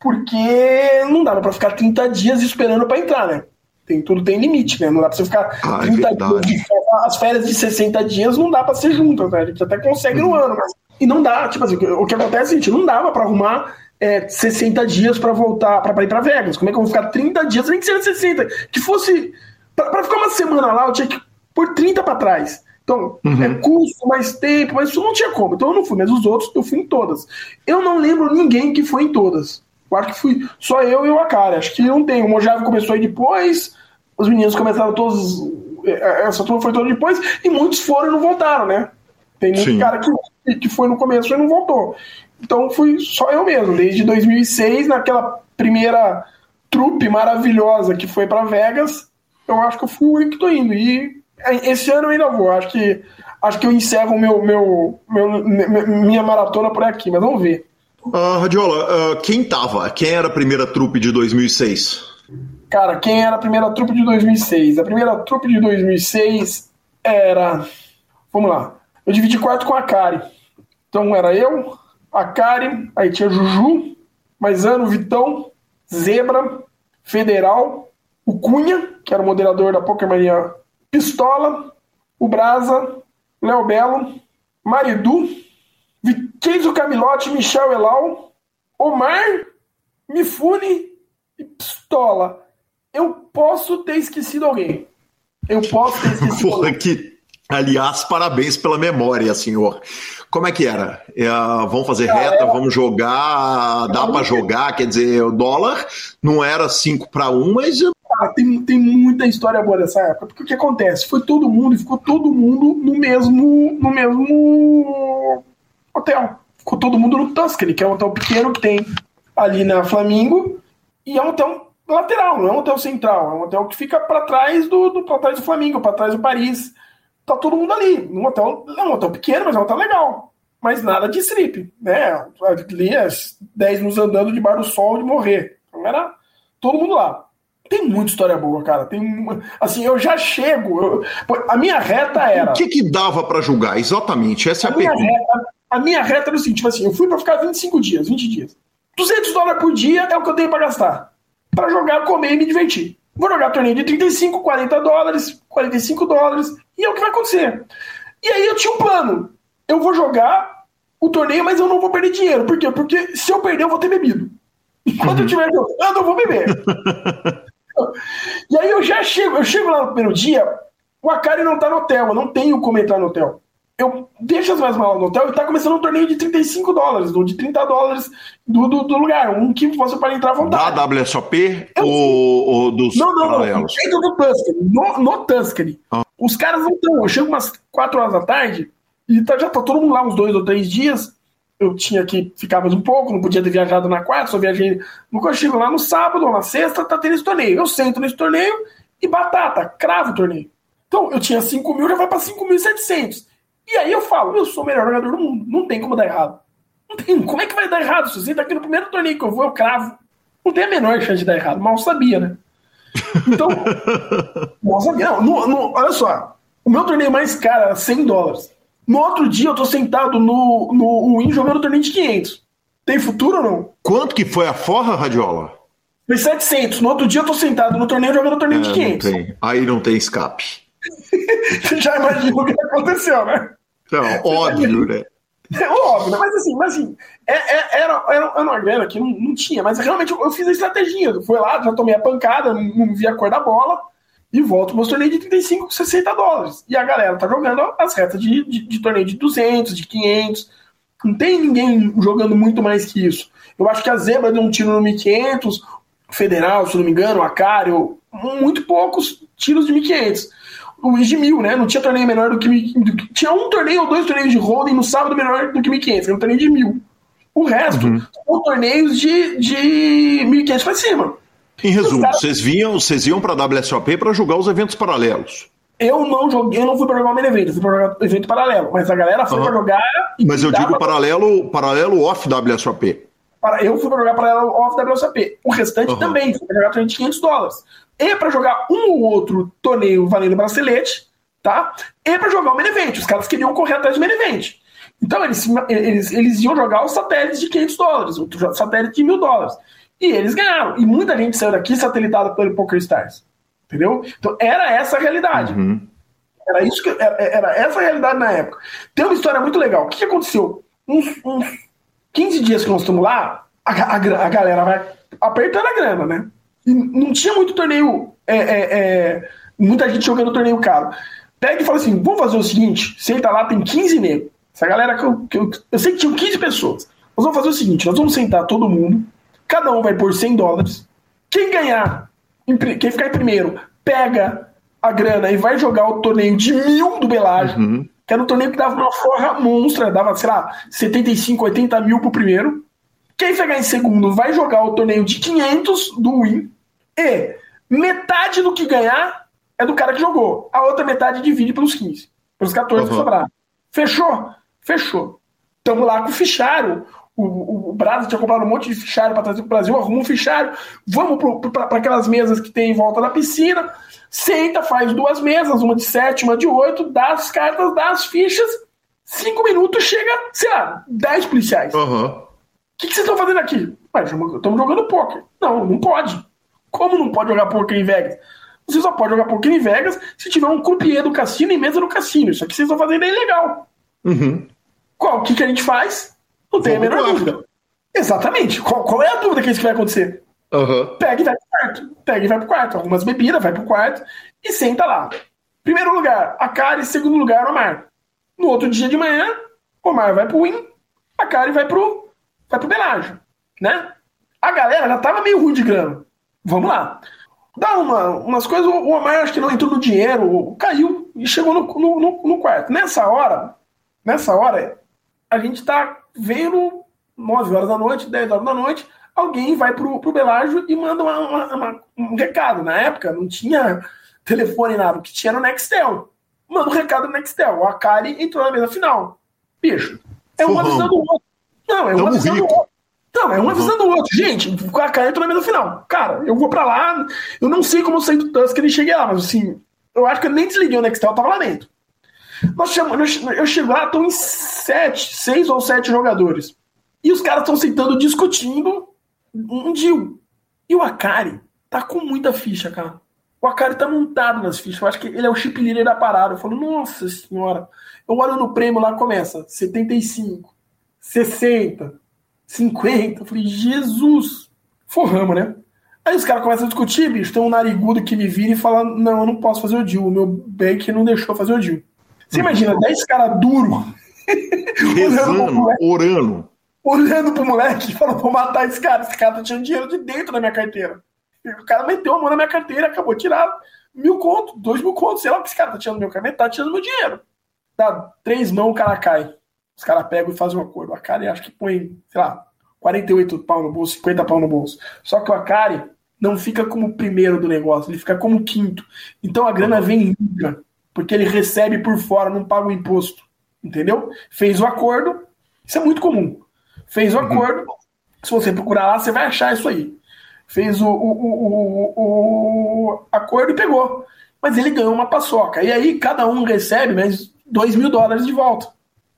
porque não dava para ficar 30 dias esperando para entrar, né? Tem, tudo tem limite, né? Não dá pra você ficar ah, 30 é dias. As férias de 60 dias não dá pra ser juntas, né? A gente até consegue no uhum. ano, mas e não dá, tipo assim, o que acontece é o seguinte, não dava para arrumar é, 60 dias para voltar, para ir para Vegas. Como é que eu vou ficar 30 dias? Nem que seja 60. Que fosse. para ficar uma semana lá, eu tinha que pôr 30 para trás. Então, uhum. é custo, mais tempo, mas isso não tinha como. Então eu não fui, mas os outros eu fui em todas. Eu não lembro ninguém que foi em todas. Eu acho que fui só eu e o Akari. Acho que não tem. O Mojave começou aí depois, os meninos começaram todos. É, é, essa turma foi toda depois, e muitos foram e não voltaram, né? Tem muito Sim. cara que que foi no começo e não voltou. Então fui só eu mesmo, desde 2006, naquela primeira trupe maravilhosa que foi para Vegas, eu acho que eu fui o único que tô indo. E esse ano eu ainda vou, acho que acho que eu encerro meu, meu, meu minha maratona por aqui, mas vamos ver. Uh, Radiola, uh, quem tava? Quem era a primeira trupe de 2006? Cara, quem era a primeira trupe de 2006? A primeira trupe de 2006 era. Vamos lá. Eu dividi quarto com a Kari. Então era eu, a Karen, aí tinha Juju, Maisano, Vitão, Zebra, Federal, o Cunha, que era o moderador da Pokémania Pistola, o Brasa, Léo Belo, Maridu, Vicenzo Camilote, Michel Elal, Omar, Mifune e Pistola. Eu posso ter esquecido alguém. Eu posso ter esquecido Porra, que, aliás, parabéns pela memória, senhor. Como é que era? É, vamos fazer reta, vamos jogar, dá para jogar, quer dizer, o dólar não era 5 para 1, mas Cara, tem, tem muita história boa dessa época. Porque o que acontece? Foi todo mundo e ficou todo mundo no mesmo, no mesmo hotel. Ficou todo mundo no Tuscany, que é um hotel pequeno que tem ali na Flamingo. E é um hotel lateral, não é um hotel central. É um hotel que fica para trás do, do para trás do Flamengo, para trás do Paris. Tá todo mundo ali. Um hotel, é um hotel pequeno, mas é um hotel legal. Mas nada de strip, né? Ali, as 10 nos andando de bar do sol de morrer. Então era todo mundo lá. Tem muita história boa, cara. Tem assim, eu já chego. eu- a minha reta era. o que que dava para julgar? Exatamente, essa é A a minha, pergunta. reta, a minha reta era o seguinte: tipo assim, eu fui pra ficar 25 dias, 20 dias. 200 dólares por dia é o que eu tenho pra gastar. Pra jogar, comer e me divertir. Vou jogar torneio de 35, 40 dólares, 45 dólares, e é o que vai acontecer. E aí eu tinha um plano. Eu vou jogar o torneio, mas eu não vou perder dinheiro. Por quê? Porque se eu perder, eu vou ter bebido. Enquanto eu estiver jogando, eu vou beber. E aí eu já chego, eu chego lá no primeiro dia, o Akari não tá no hotel, eu não tenho como entrar no hotel. Eu deixo as minhas malas no hotel e tá começando um torneio de 35 dólares, ou de 30 dólares do, do, do lugar, um que você pode entrar à vontade. Da WSOP ou, ou dos Não, não, não. paralelos? Dentro do Tuscany. No, no Tuscany. Ah. Os caras não estão. Eu chego umas 4 horas da tarde e tá, já tá todo mundo lá uns dois ou três dias. Eu tinha que ficar mais um pouco, não podia ter viajado na quarta, só viajei. Nunca chego lá no sábado ou na sexta, tá tendo esse torneio. Eu sento nesse torneio e batata, cravo o torneio. Então, eu tinha 5 mil, já vai pra 5.700. E aí eu falo, eu sou o melhor jogador do mundo. Não tem como dar errado. Não tem. Como é que vai dar errado? Se você tá aqui no primeiro torneio que eu vou, eu cravo. Não tem a menor chance de dar errado. Mal sabia, né? Então, mal sabia. Não, olha só. O meu torneio mais caro era 100 dólares. No outro dia eu tô sentado no, no Win jogando torneio de 500. Tem futuro ou não? Quanto que foi a forra, Radiola? Foi 700. No outro dia eu tô sentado no torneio jogando torneio de É, não 500. tem. Aí não tem escape. Você já imagina o que aconteceu, né? Então, óbvio, né? É óbvio, né? mas assim, mas assim é, é- era, era, era uma grana que não, não tinha, mas realmente eu, eu fiz a estratégia. Eu fui lá, já tomei a pancada, não, não vi a cor da bola e volto pro meu torneio de 35, 60 dólares. E a galera tá jogando as retas de, de, de torneio de 200, de 500. Não tem ninguém jogando muito mais que isso. Eu acho que a Zebra deu um tiro no 1500, Federal, se não me engano, Acário, muito poucos tiros de 1500. O de mil, né? Não tinha torneio menor do que, mi- do que- Tinha um torneio ou dois torneios de holding no sábado menor do que 1500, era um torneio de mil. O resto são torneios de, de 1500 pra cima. Em resumo, vocês vinham, vocês iam para a WSOP para jogar os eventos paralelos. Eu não joguei, eu não fui pra jogar o main event, eu fui jogar evento paralelo. Mas a galera foi Aham. pra jogar. Mas eu digo pra- paralelo, paralelo off WSOP. para- eu fui pra jogar paralelo off WSOP. O restante Aham. também, foi pra jogar torneio de 500 dólares. E pra jogar um ou outro torneio valendo bracelete, tá? E pra jogar o main event. Os caras queriam correr atrás do main event. Então eles, eles, eles iam jogar os satélites de 500 dólares, o satélite de 1000 dólares. E eles ganharam. E muita gente saiu daqui satelitada pelo Poker Stars. Entendeu? Então era essa a realidade. Era isso que era, era essa a realidade na época. Tem uma história muito legal. O que, que aconteceu? Uns, uns 15 dias que nós estamos lá, a, a a galera vai apertando a grana, né? E não tinha muito torneio, é, é, é, muita gente jogando torneio caro. Pega e fala assim: vamos fazer o seguinte: senta lá, tem 15 negros. Essa galera que eu, que eu, eu sei que tinham 15 pessoas. Nós vamos fazer o seguinte: nós vamos sentar todo mundo, cada um vai pôr 100 dólares. Quem ganhar, quem ficar em primeiro, pega a grana e vai jogar o torneio de mil do Belagem, que era um torneio que dava uma forra monstra, dava, sei lá, 75, 80 mil pro primeiro. Quem pegar em segundo vai jogar o torneio de 500 do Win. E metade do que ganhar é do cara que jogou. A outra metade divide pelos 15. Pelos 14 que Uhum. sobraram. Fechou? Fechou. Tamo lá com o fichário. O, o, o Brasa tinha comprado um monte de fichário para trazer pro Brasil, arruma um fichário. Vamos para aquelas mesas que tem em volta da piscina. Senta, faz duas mesas, uma de sete, uma de oito, dá as cartas, dá as fichas Cinco minutos chega, sei lá, dez policiais. O Aham. que, que vocês estão fazendo aqui? Mas estamos jogando poker. Não, não pode. Como não pode jogar poker em Vegas? Você só pode jogar poker em Vegas se tiver um croupier do cassino em mesa do cassino. Isso aqui vocês estão fazendo é ilegal. Uhum. Qual? O que, que a gente faz? Não tem a menor dúvida. Exatamente. Qual, qual é a dúvida que isso vai acontecer? Aham. Pega e vai pro quarto. Pega e vai pro quarto. Algumas bebidas, vai pro quarto e senta lá. Primeiro lugar, a Kari. Segundo lugar, Omar. No outro dia de manhã, Omar vai pro Win, a Kari vai pro, vai pro Belágio, né? A galera já tava meio ruim de grana. Vamos lá. Dá uma, umas coisas, o Omar acho que não entrou no dinheiro, caiu e chegou no, no, no- no quarto. Nessa hora, nessa hora, a gente tá vendo 9 horas da noite, 10 horas da noite, alguém vai pro, pro Belágio e manda uma- uma- uma- um recado. Na época não tinha telefone nada, o que tinha era o Nextel. Manda um recado no Nextel. O Akari entrou na mesa final. Bicho, é um avisando o outro. Não, é um avisando o outro. Não, é um avisando o outro. Gente, o Akari entrou na mesa final. Cara, eu vou pra lá, eu não sei como eu saí do Tusk e cheguei lá, mas assim, eu acho que eu nem desliguei o Nextel, eu tava lá dentro. Nós chamamos, eu chego lá, estão em sete, seis ou sete jogadores. E os caras estão sentando discutindo um deal. E o Akari tá com muita ficha, cara. O Akari tá montado nas fichas. Eu acho que ele é o chip leader da parada. Eu falo, nossa senhora. Eu olho no prêmio lá, começa 75, 60, 50. Eu falei, Jesus. Forramos, né? Aí os caras começam a discutir, bicho. Tem um narigudo que me vira e fala: Não, eu não posso fazer o deal. O meu bank não deixou fazer o deal. Você imagina, 10 caras duros Rezando, orando. olhando pro moleque e falando: Vou matar esse cara. Esse cara tá tirando dinheiro de dentro da minha carteira. E o cara meteu a mão na minha carteira, acabou de tirar mil conto, dois mil contos. Sei lá o que esse cara tá tirando do meu carteira, tá tirando meu dinheiro. Dá três mãos, o cara cai. Os caras pegam e fazem um acordo. A cara acho que põe, sei lá, 48 pau no bolso, 50 pau no bolso. Só que o Akari não fica como primeiro do negócio, ele fica como quinto. Então a grana vem limpa, porque ele recebe por fora, não paga o imposto. Entendeu? Fez o acordo, isso é muito comum. Fez o acordo, se você procurar lá, você vai achar isso aí. Fez o, o, o, o- acordo e pegou. Mas ele ganhou uma paçoca. E aí cada um recebe mais 2 mil dólares de volta.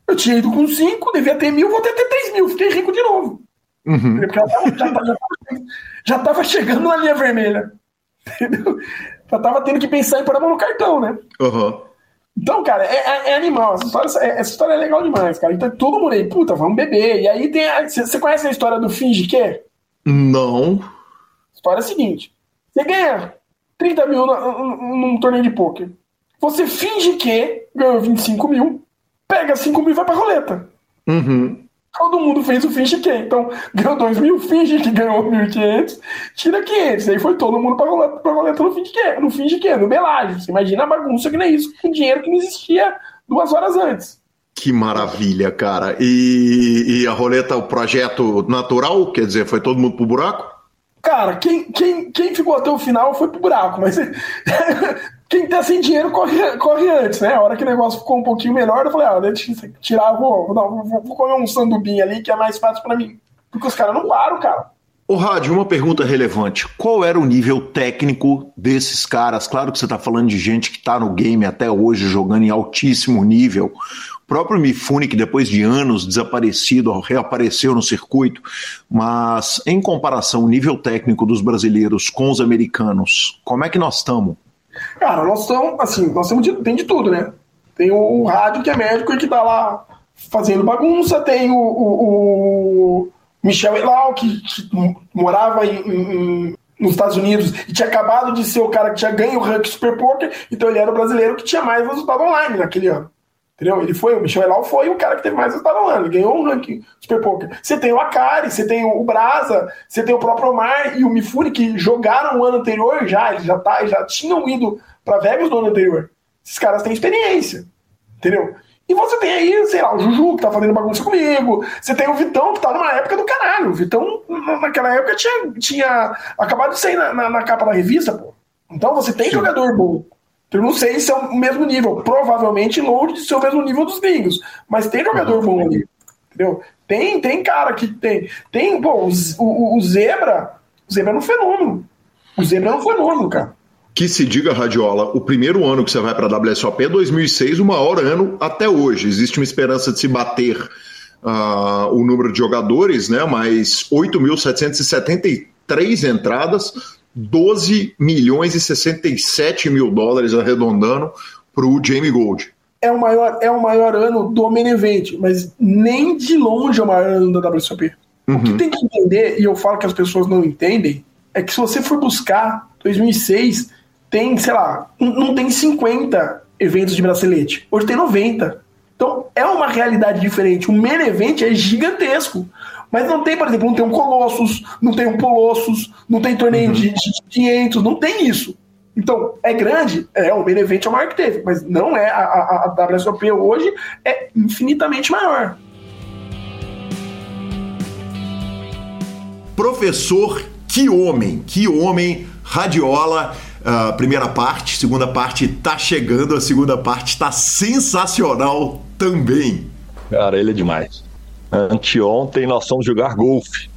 Eu tinha ido com 5, devia ter mil, vou ter 3 mil. Fiquei rico de novo. Uhum. Porque já tava, já, tava, já tava chegando na linha vermelha. Entendeu? Já tava tendo que pensar em pôr a mão no cartão, né? Aham. Então, cara, é, é- é animal. Essa história, é- essa história é legal demais, cara. Então todo mundo aí, puta, vamos beber. E aí tem. Você conhece a história do finge que? Não. A história é a seguinte: você ganha 30 mil num, num torneio de pôquer. Você finge que ganhou 25 mil, pega 5 mil e vai pra roleta. Uhum. Todo mundo fez o finge que. Então, ganhou 2 mil, finge que ganhou 1.500, tira 500. Aí foi todo mundo pra roleta no finge que. No finge que, no belagem. Você imagina a bagunça que não é isso, com dinheiro que não existia duas horas antes. Que maravilha, cara. E, e a roleta, o projeto natural, quer dizer, foi todo mundo pro buraco? Cara, quem, quem, quem ficou até o final foi pro buraco, mas quem tá sem dinheiro corre, corre antes, né? A hora que o negócio ficou um pouquinho melhor, eu falei, ah, deixa eu tirar, vou, vou, vou, comer um sandubim ali que é mais fácil pra mim. Porque os caras não param, cara. Ô, Rádio, uma pergunta relevante. Qual era o nível técnico desses caras? Claro que você está falando de gente que está no game até hoje, jogando em altíssimo nível. O próprio Mifune, que depois de anos desaparecido, reapareceu no circuito. Mas, em comparação, o nível técnico dos brasileiros com os americanos, como é que nós estamos? Cara, nós estamos, assim, nós temos de, tem de tudo, né? Tem o, o rádio que é médico e que tá lá fazendo bagunça, tem o, o- o Michel Elau, que, que morava em- em- nos Estados Unidos e tinha acabado de ser o cara que tinha ganho o ranking Super Poker, então ele era o brasileiro que tinha mais resultado online naquele ano. Entendeu? Ele foi, o Michel Elau foi o cara que teve mais resultado online, ele ganhou um ranking Super Poker. Você tem o Akari, você tem o Brasa, você tem o próprio Omar e o Mifune que jogaram o ano anterior já, eles já, tá, já tinham ido para Vegas no ano anterior. Esses caras têm experiência, entendeu? E você tem aí, sei lá, o Juju que tá fazendo bagunça comigo, você tem o Vitão que tá numa época do caralho. O Vitão, na- naquela época, tinha, tinha acabado de sair na, na- na capa da revista, pô. Então você tem jogador bom. Eu não sei se é o mesmo nível, provavelmente longe de ser o mesmo nível dos gringos, mas tem jogador bom ali, entendeu? Tem, tem cara que tem. Tem, Z- o, o Zebra, o Zebra é um fenômeno. O Zebra é um fenômeno, cara. que se diga, Radiola, o primeiro ano que você vai para a WSOP é 2006, o maior ano até hoje. Existe uma esperança de se bater uh, o número de jogadores, né? Mas 8.773 entradas, 12 milhões e 67 mil dólares arredondando para o Jamie Gold. É o, maior, é o maior ano do main event, mas nem de longe é o maior ano da WSOP. Uhum. O que uhum. tem que entender, e eu falo que as pessoas não entendem, é que se você for buscar 2006, tem, sei lá, não tem 50 eventos de bracelete. Hoje tem 90. Então é uma realidade diferente. O main event é gigantesco. Mas não tem, por exemplo, não tem um Colossus, não tem um Polossus, não tem torneio uhum. de, de 500, não tem isso. Então, é grande? É, o main event é o maior que teve, mas não é. A, a, a WSOP hoje é infinitamente maior. Professor, que homem, que homem, Radiola. Uh, primeira parte, segunda parte tá chegando, a segunda parte tá sensacional também. Cara, ele é demais. Anteontem nós fomos jogar golfe.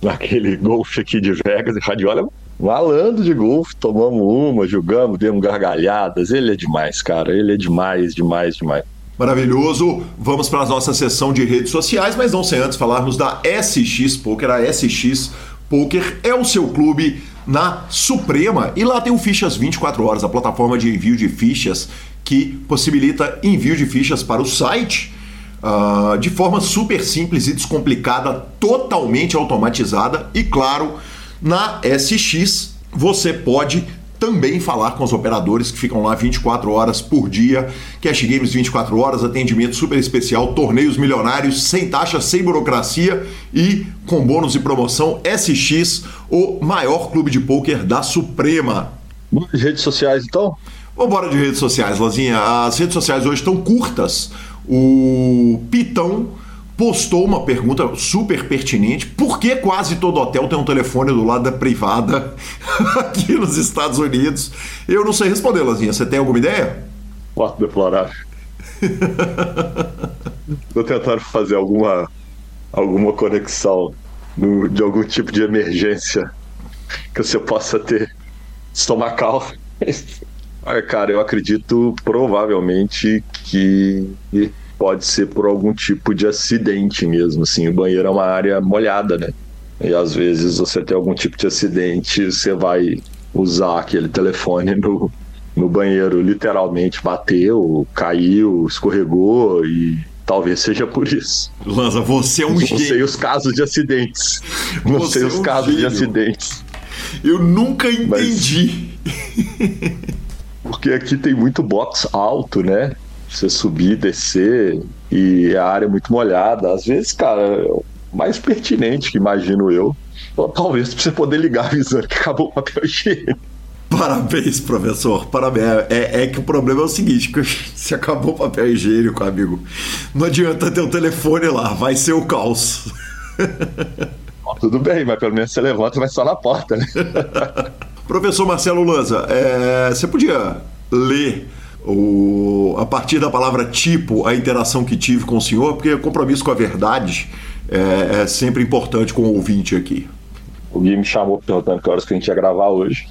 Naquele golfe aqui de Vegas e Radiola Malando de golfe, tomamos uma, jogamos, demos gargalhadas. Ele é demais, cara. Ele é demais, demais, demais. Maravilhoso. Vamos para a nossa sessão de redes sociais, mas não sem antes falarmos da SX Poker. A SX Poker é o seu clube na Suprema e lá tem o Fichas 24 Horas, a plataforma de envio de fichas que possibilita envio de fichas para o site uh, de forma super simples e descomplicada, totalmente automatizada e, claro, na SX você pode também falar com os operadores que ficam lá 24 horas por dia, Cash Games 24 horas, atendimento super especial, torneios milionários, sem taxa, sem burocracia e com bônus e promoção SX, o maior clube de pôquer da Suprema. Redes sociais então? Vamos embora de redes sociais, Lazinha. As redes sociais hoje estão curtas. O Pitão postou uma pergunta super pertinente. Por que quase todo hotel tem um telefone do lado da privada aqui nos Estados Unidos? Eu não sei responder, Lazinha. Você tem alguma ideia? Fato deplorável. Estou tentando fazer alguma, alguma conexão no, de algum tipo de emergência que você possa ter estomacal. Cara, eu acredito provavelmente que pode ser por algum tipo de acidente mesmo, assim, o banheiro é uma área molhada, né? E às vezes você tem algum tipo de acidente, você vai usar aquele telefone no, no banheiro, literalmente bateu, caiu, escorregou e talvez seja por isso. Lanza, você é um gênio. Não sei os casos de acidentes. Não você sei os é um casos gênio. de acidentes. Eu nunca entendi. Mas... Porque aqui tem muito box alto, né? você subir, descer e a área é muito molhada. Às vezes, cara, mais pertinente que imagino eu, talvez pra você poder ligar avisando que acabou o papel higiênico. Parabéns, professor. Parabéns. É, é, que o problema é o seguinte: que se acabou o papel higiênico, amigo, não adianta ter o telefone lá, vai ser o caos. Tudo bem, mas pelo menos você levanta e vai só na porta, né? Professor Marcelo Lanza, é, você podia ler o, a partir da palavra tipo, a interação que tive com o senhor, porque compromisso com a verdade é, é sempre importante com o ouvinte aqui. O Gui me chamou perguntando que horas que a gente ia gravar hoje.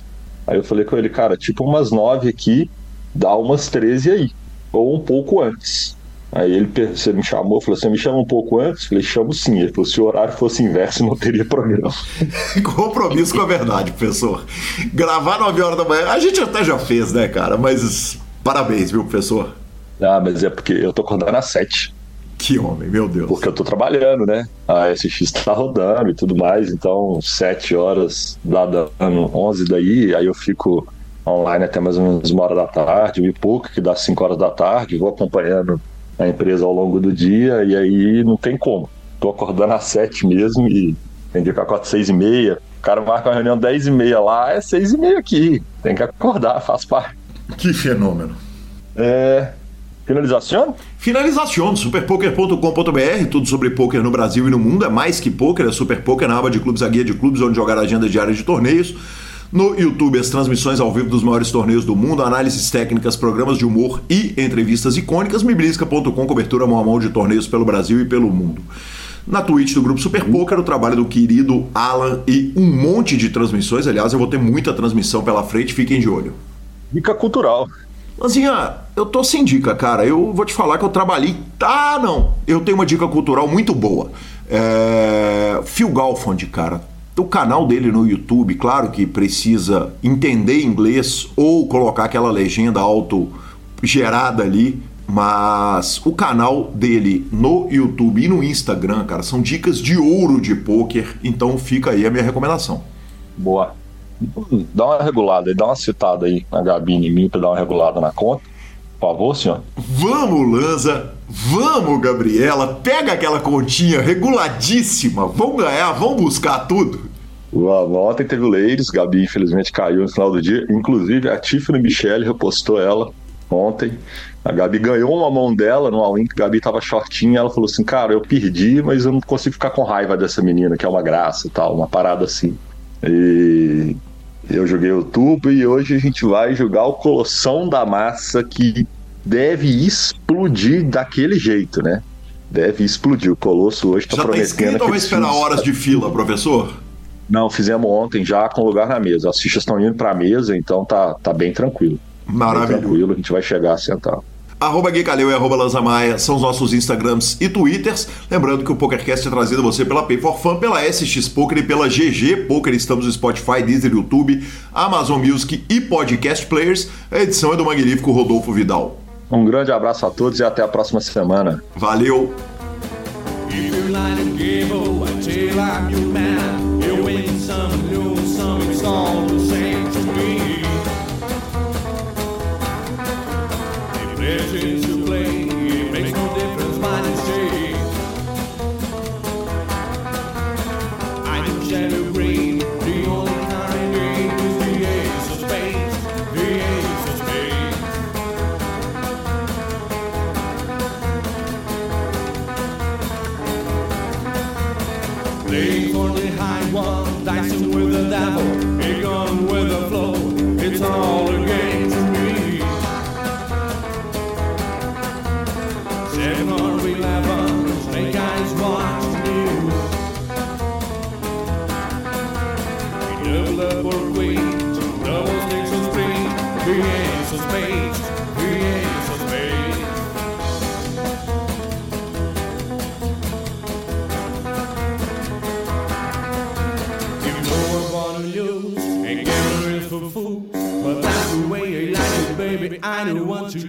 Aí eu falei com ele, cara, tipo umas nove aqui, dá umas treze aí, ou um pouco antes. Aí ele você me chamou, falou: Você me chama um pouco antes? Falei: Chamo sim. Ele falou: Se o horário fosse inverso, não teria programa. Compromisso com a verdade, professor. Gravar 9 horas da manhã, a gente até já fez, né, cara? Mas Parabéns, viu, professor? Ah, mas é porque eu tô acordando às sete. Que homem, meu Deus. Porque eu tô trabalhando, né? A SX tá rodando e tudo mais, então sete horas dá dando onze daí, aí eu fico online até mais ou menos uma hora da tarde, e pouco, que dá cinco horas da tarde, vou acompanhando a empresa ao longo do dia, e aí não tem como. Tô acordando às sete mesmo e tem dia que eu acordo seis e meia, o cara marca uma reunião dez e meia lá, é seis e meia aqui. Tem que acordar, faz parte. Que fenômeno. É... Finalização? Finalização, superpoker.com.br, tudo sobre poker no Brasil e no mundo, é mais que poker, é super poker na aba de clubes, a guia de clubes, onde jogar a agenda diária de torneios. No YouTube, as transmissões ao vivo dos maiores torneios do mundo, análises técnicas, programas de humor e entrevistas icônicas. Miblisca.com, cobertura mão a mão de torneios pelo Brasil e pelo mundo. Na Twitch do Grupo Super Poker, o trabalho do querido Alan e um monte de transmissões. Aliás, eu vou ter muita transmissão pela frente, fiquem de olho. Dica cultural. Lanzinha, eu tô sem dica, cara. Eu vou te falar que eu trabalhei. Ah, não! Eu tenho uma dica cultural muito boa. É... Phil Galfond, cara. O canal dele no YouTube, claro que precisa entender inglês ou colocar aquela legenda auto gerada ali, mas o canal dele no YouTube e no Instagram, cara, são dicas de ouro de poker, então fica aí a minha recomendação. Boa. Dá uma regulada aí, dá uma citada aí na Gabi em mim pra dar uma regulada na conta. Por favor, senhor. Vamos, Lanza! Vamos, Gabriela! Pega aquela continha reguladíssima! Vamos ganhar, vamos buscar tudo! Ontem teve o Ladies, Gabi infelizmente caiu no final do dia. Inclusive a Tiffany Michelle repostou ela ontem. A Gabi ganhou uma mão dela no all-in, que a Gabi tava shortinha. Ela falou assim: Cara, eu perdi, mas eu não consigo ficar com raiva dessa menina, que é uma graça e tal, uma parada assim. E eu joguei o tubo e hoje a gente vai jogar o Colossão da Massa, que deve explodir daquele jeito, né? Deve explodir. O Colosso hoje tá já prometendo. Já tá ou vai esperar horas de fila, professor? Não, fizemos ontem já com lugar na mesa. As fichas estão indo para a mesa, então tá, tá bem tranquilo. Maravilhoso. Bem tranquilo, a gente vai chegar a sentar. Arroba Gui Caleu e arroba Lanzamaia são os nossos Instagrams e Twitters. Lembrando que o PokerCast é trazido a você pela Pay for Fun, pela SX Poker e pela GG Poker. Estamos no Spotify, Deezer, YouTube, Amazon Music e Podcast Players. A edição é do magnífico Rodolfo Vidal. Um grande abraço a todos e até a próxima semana. Valeu! legends kind who want to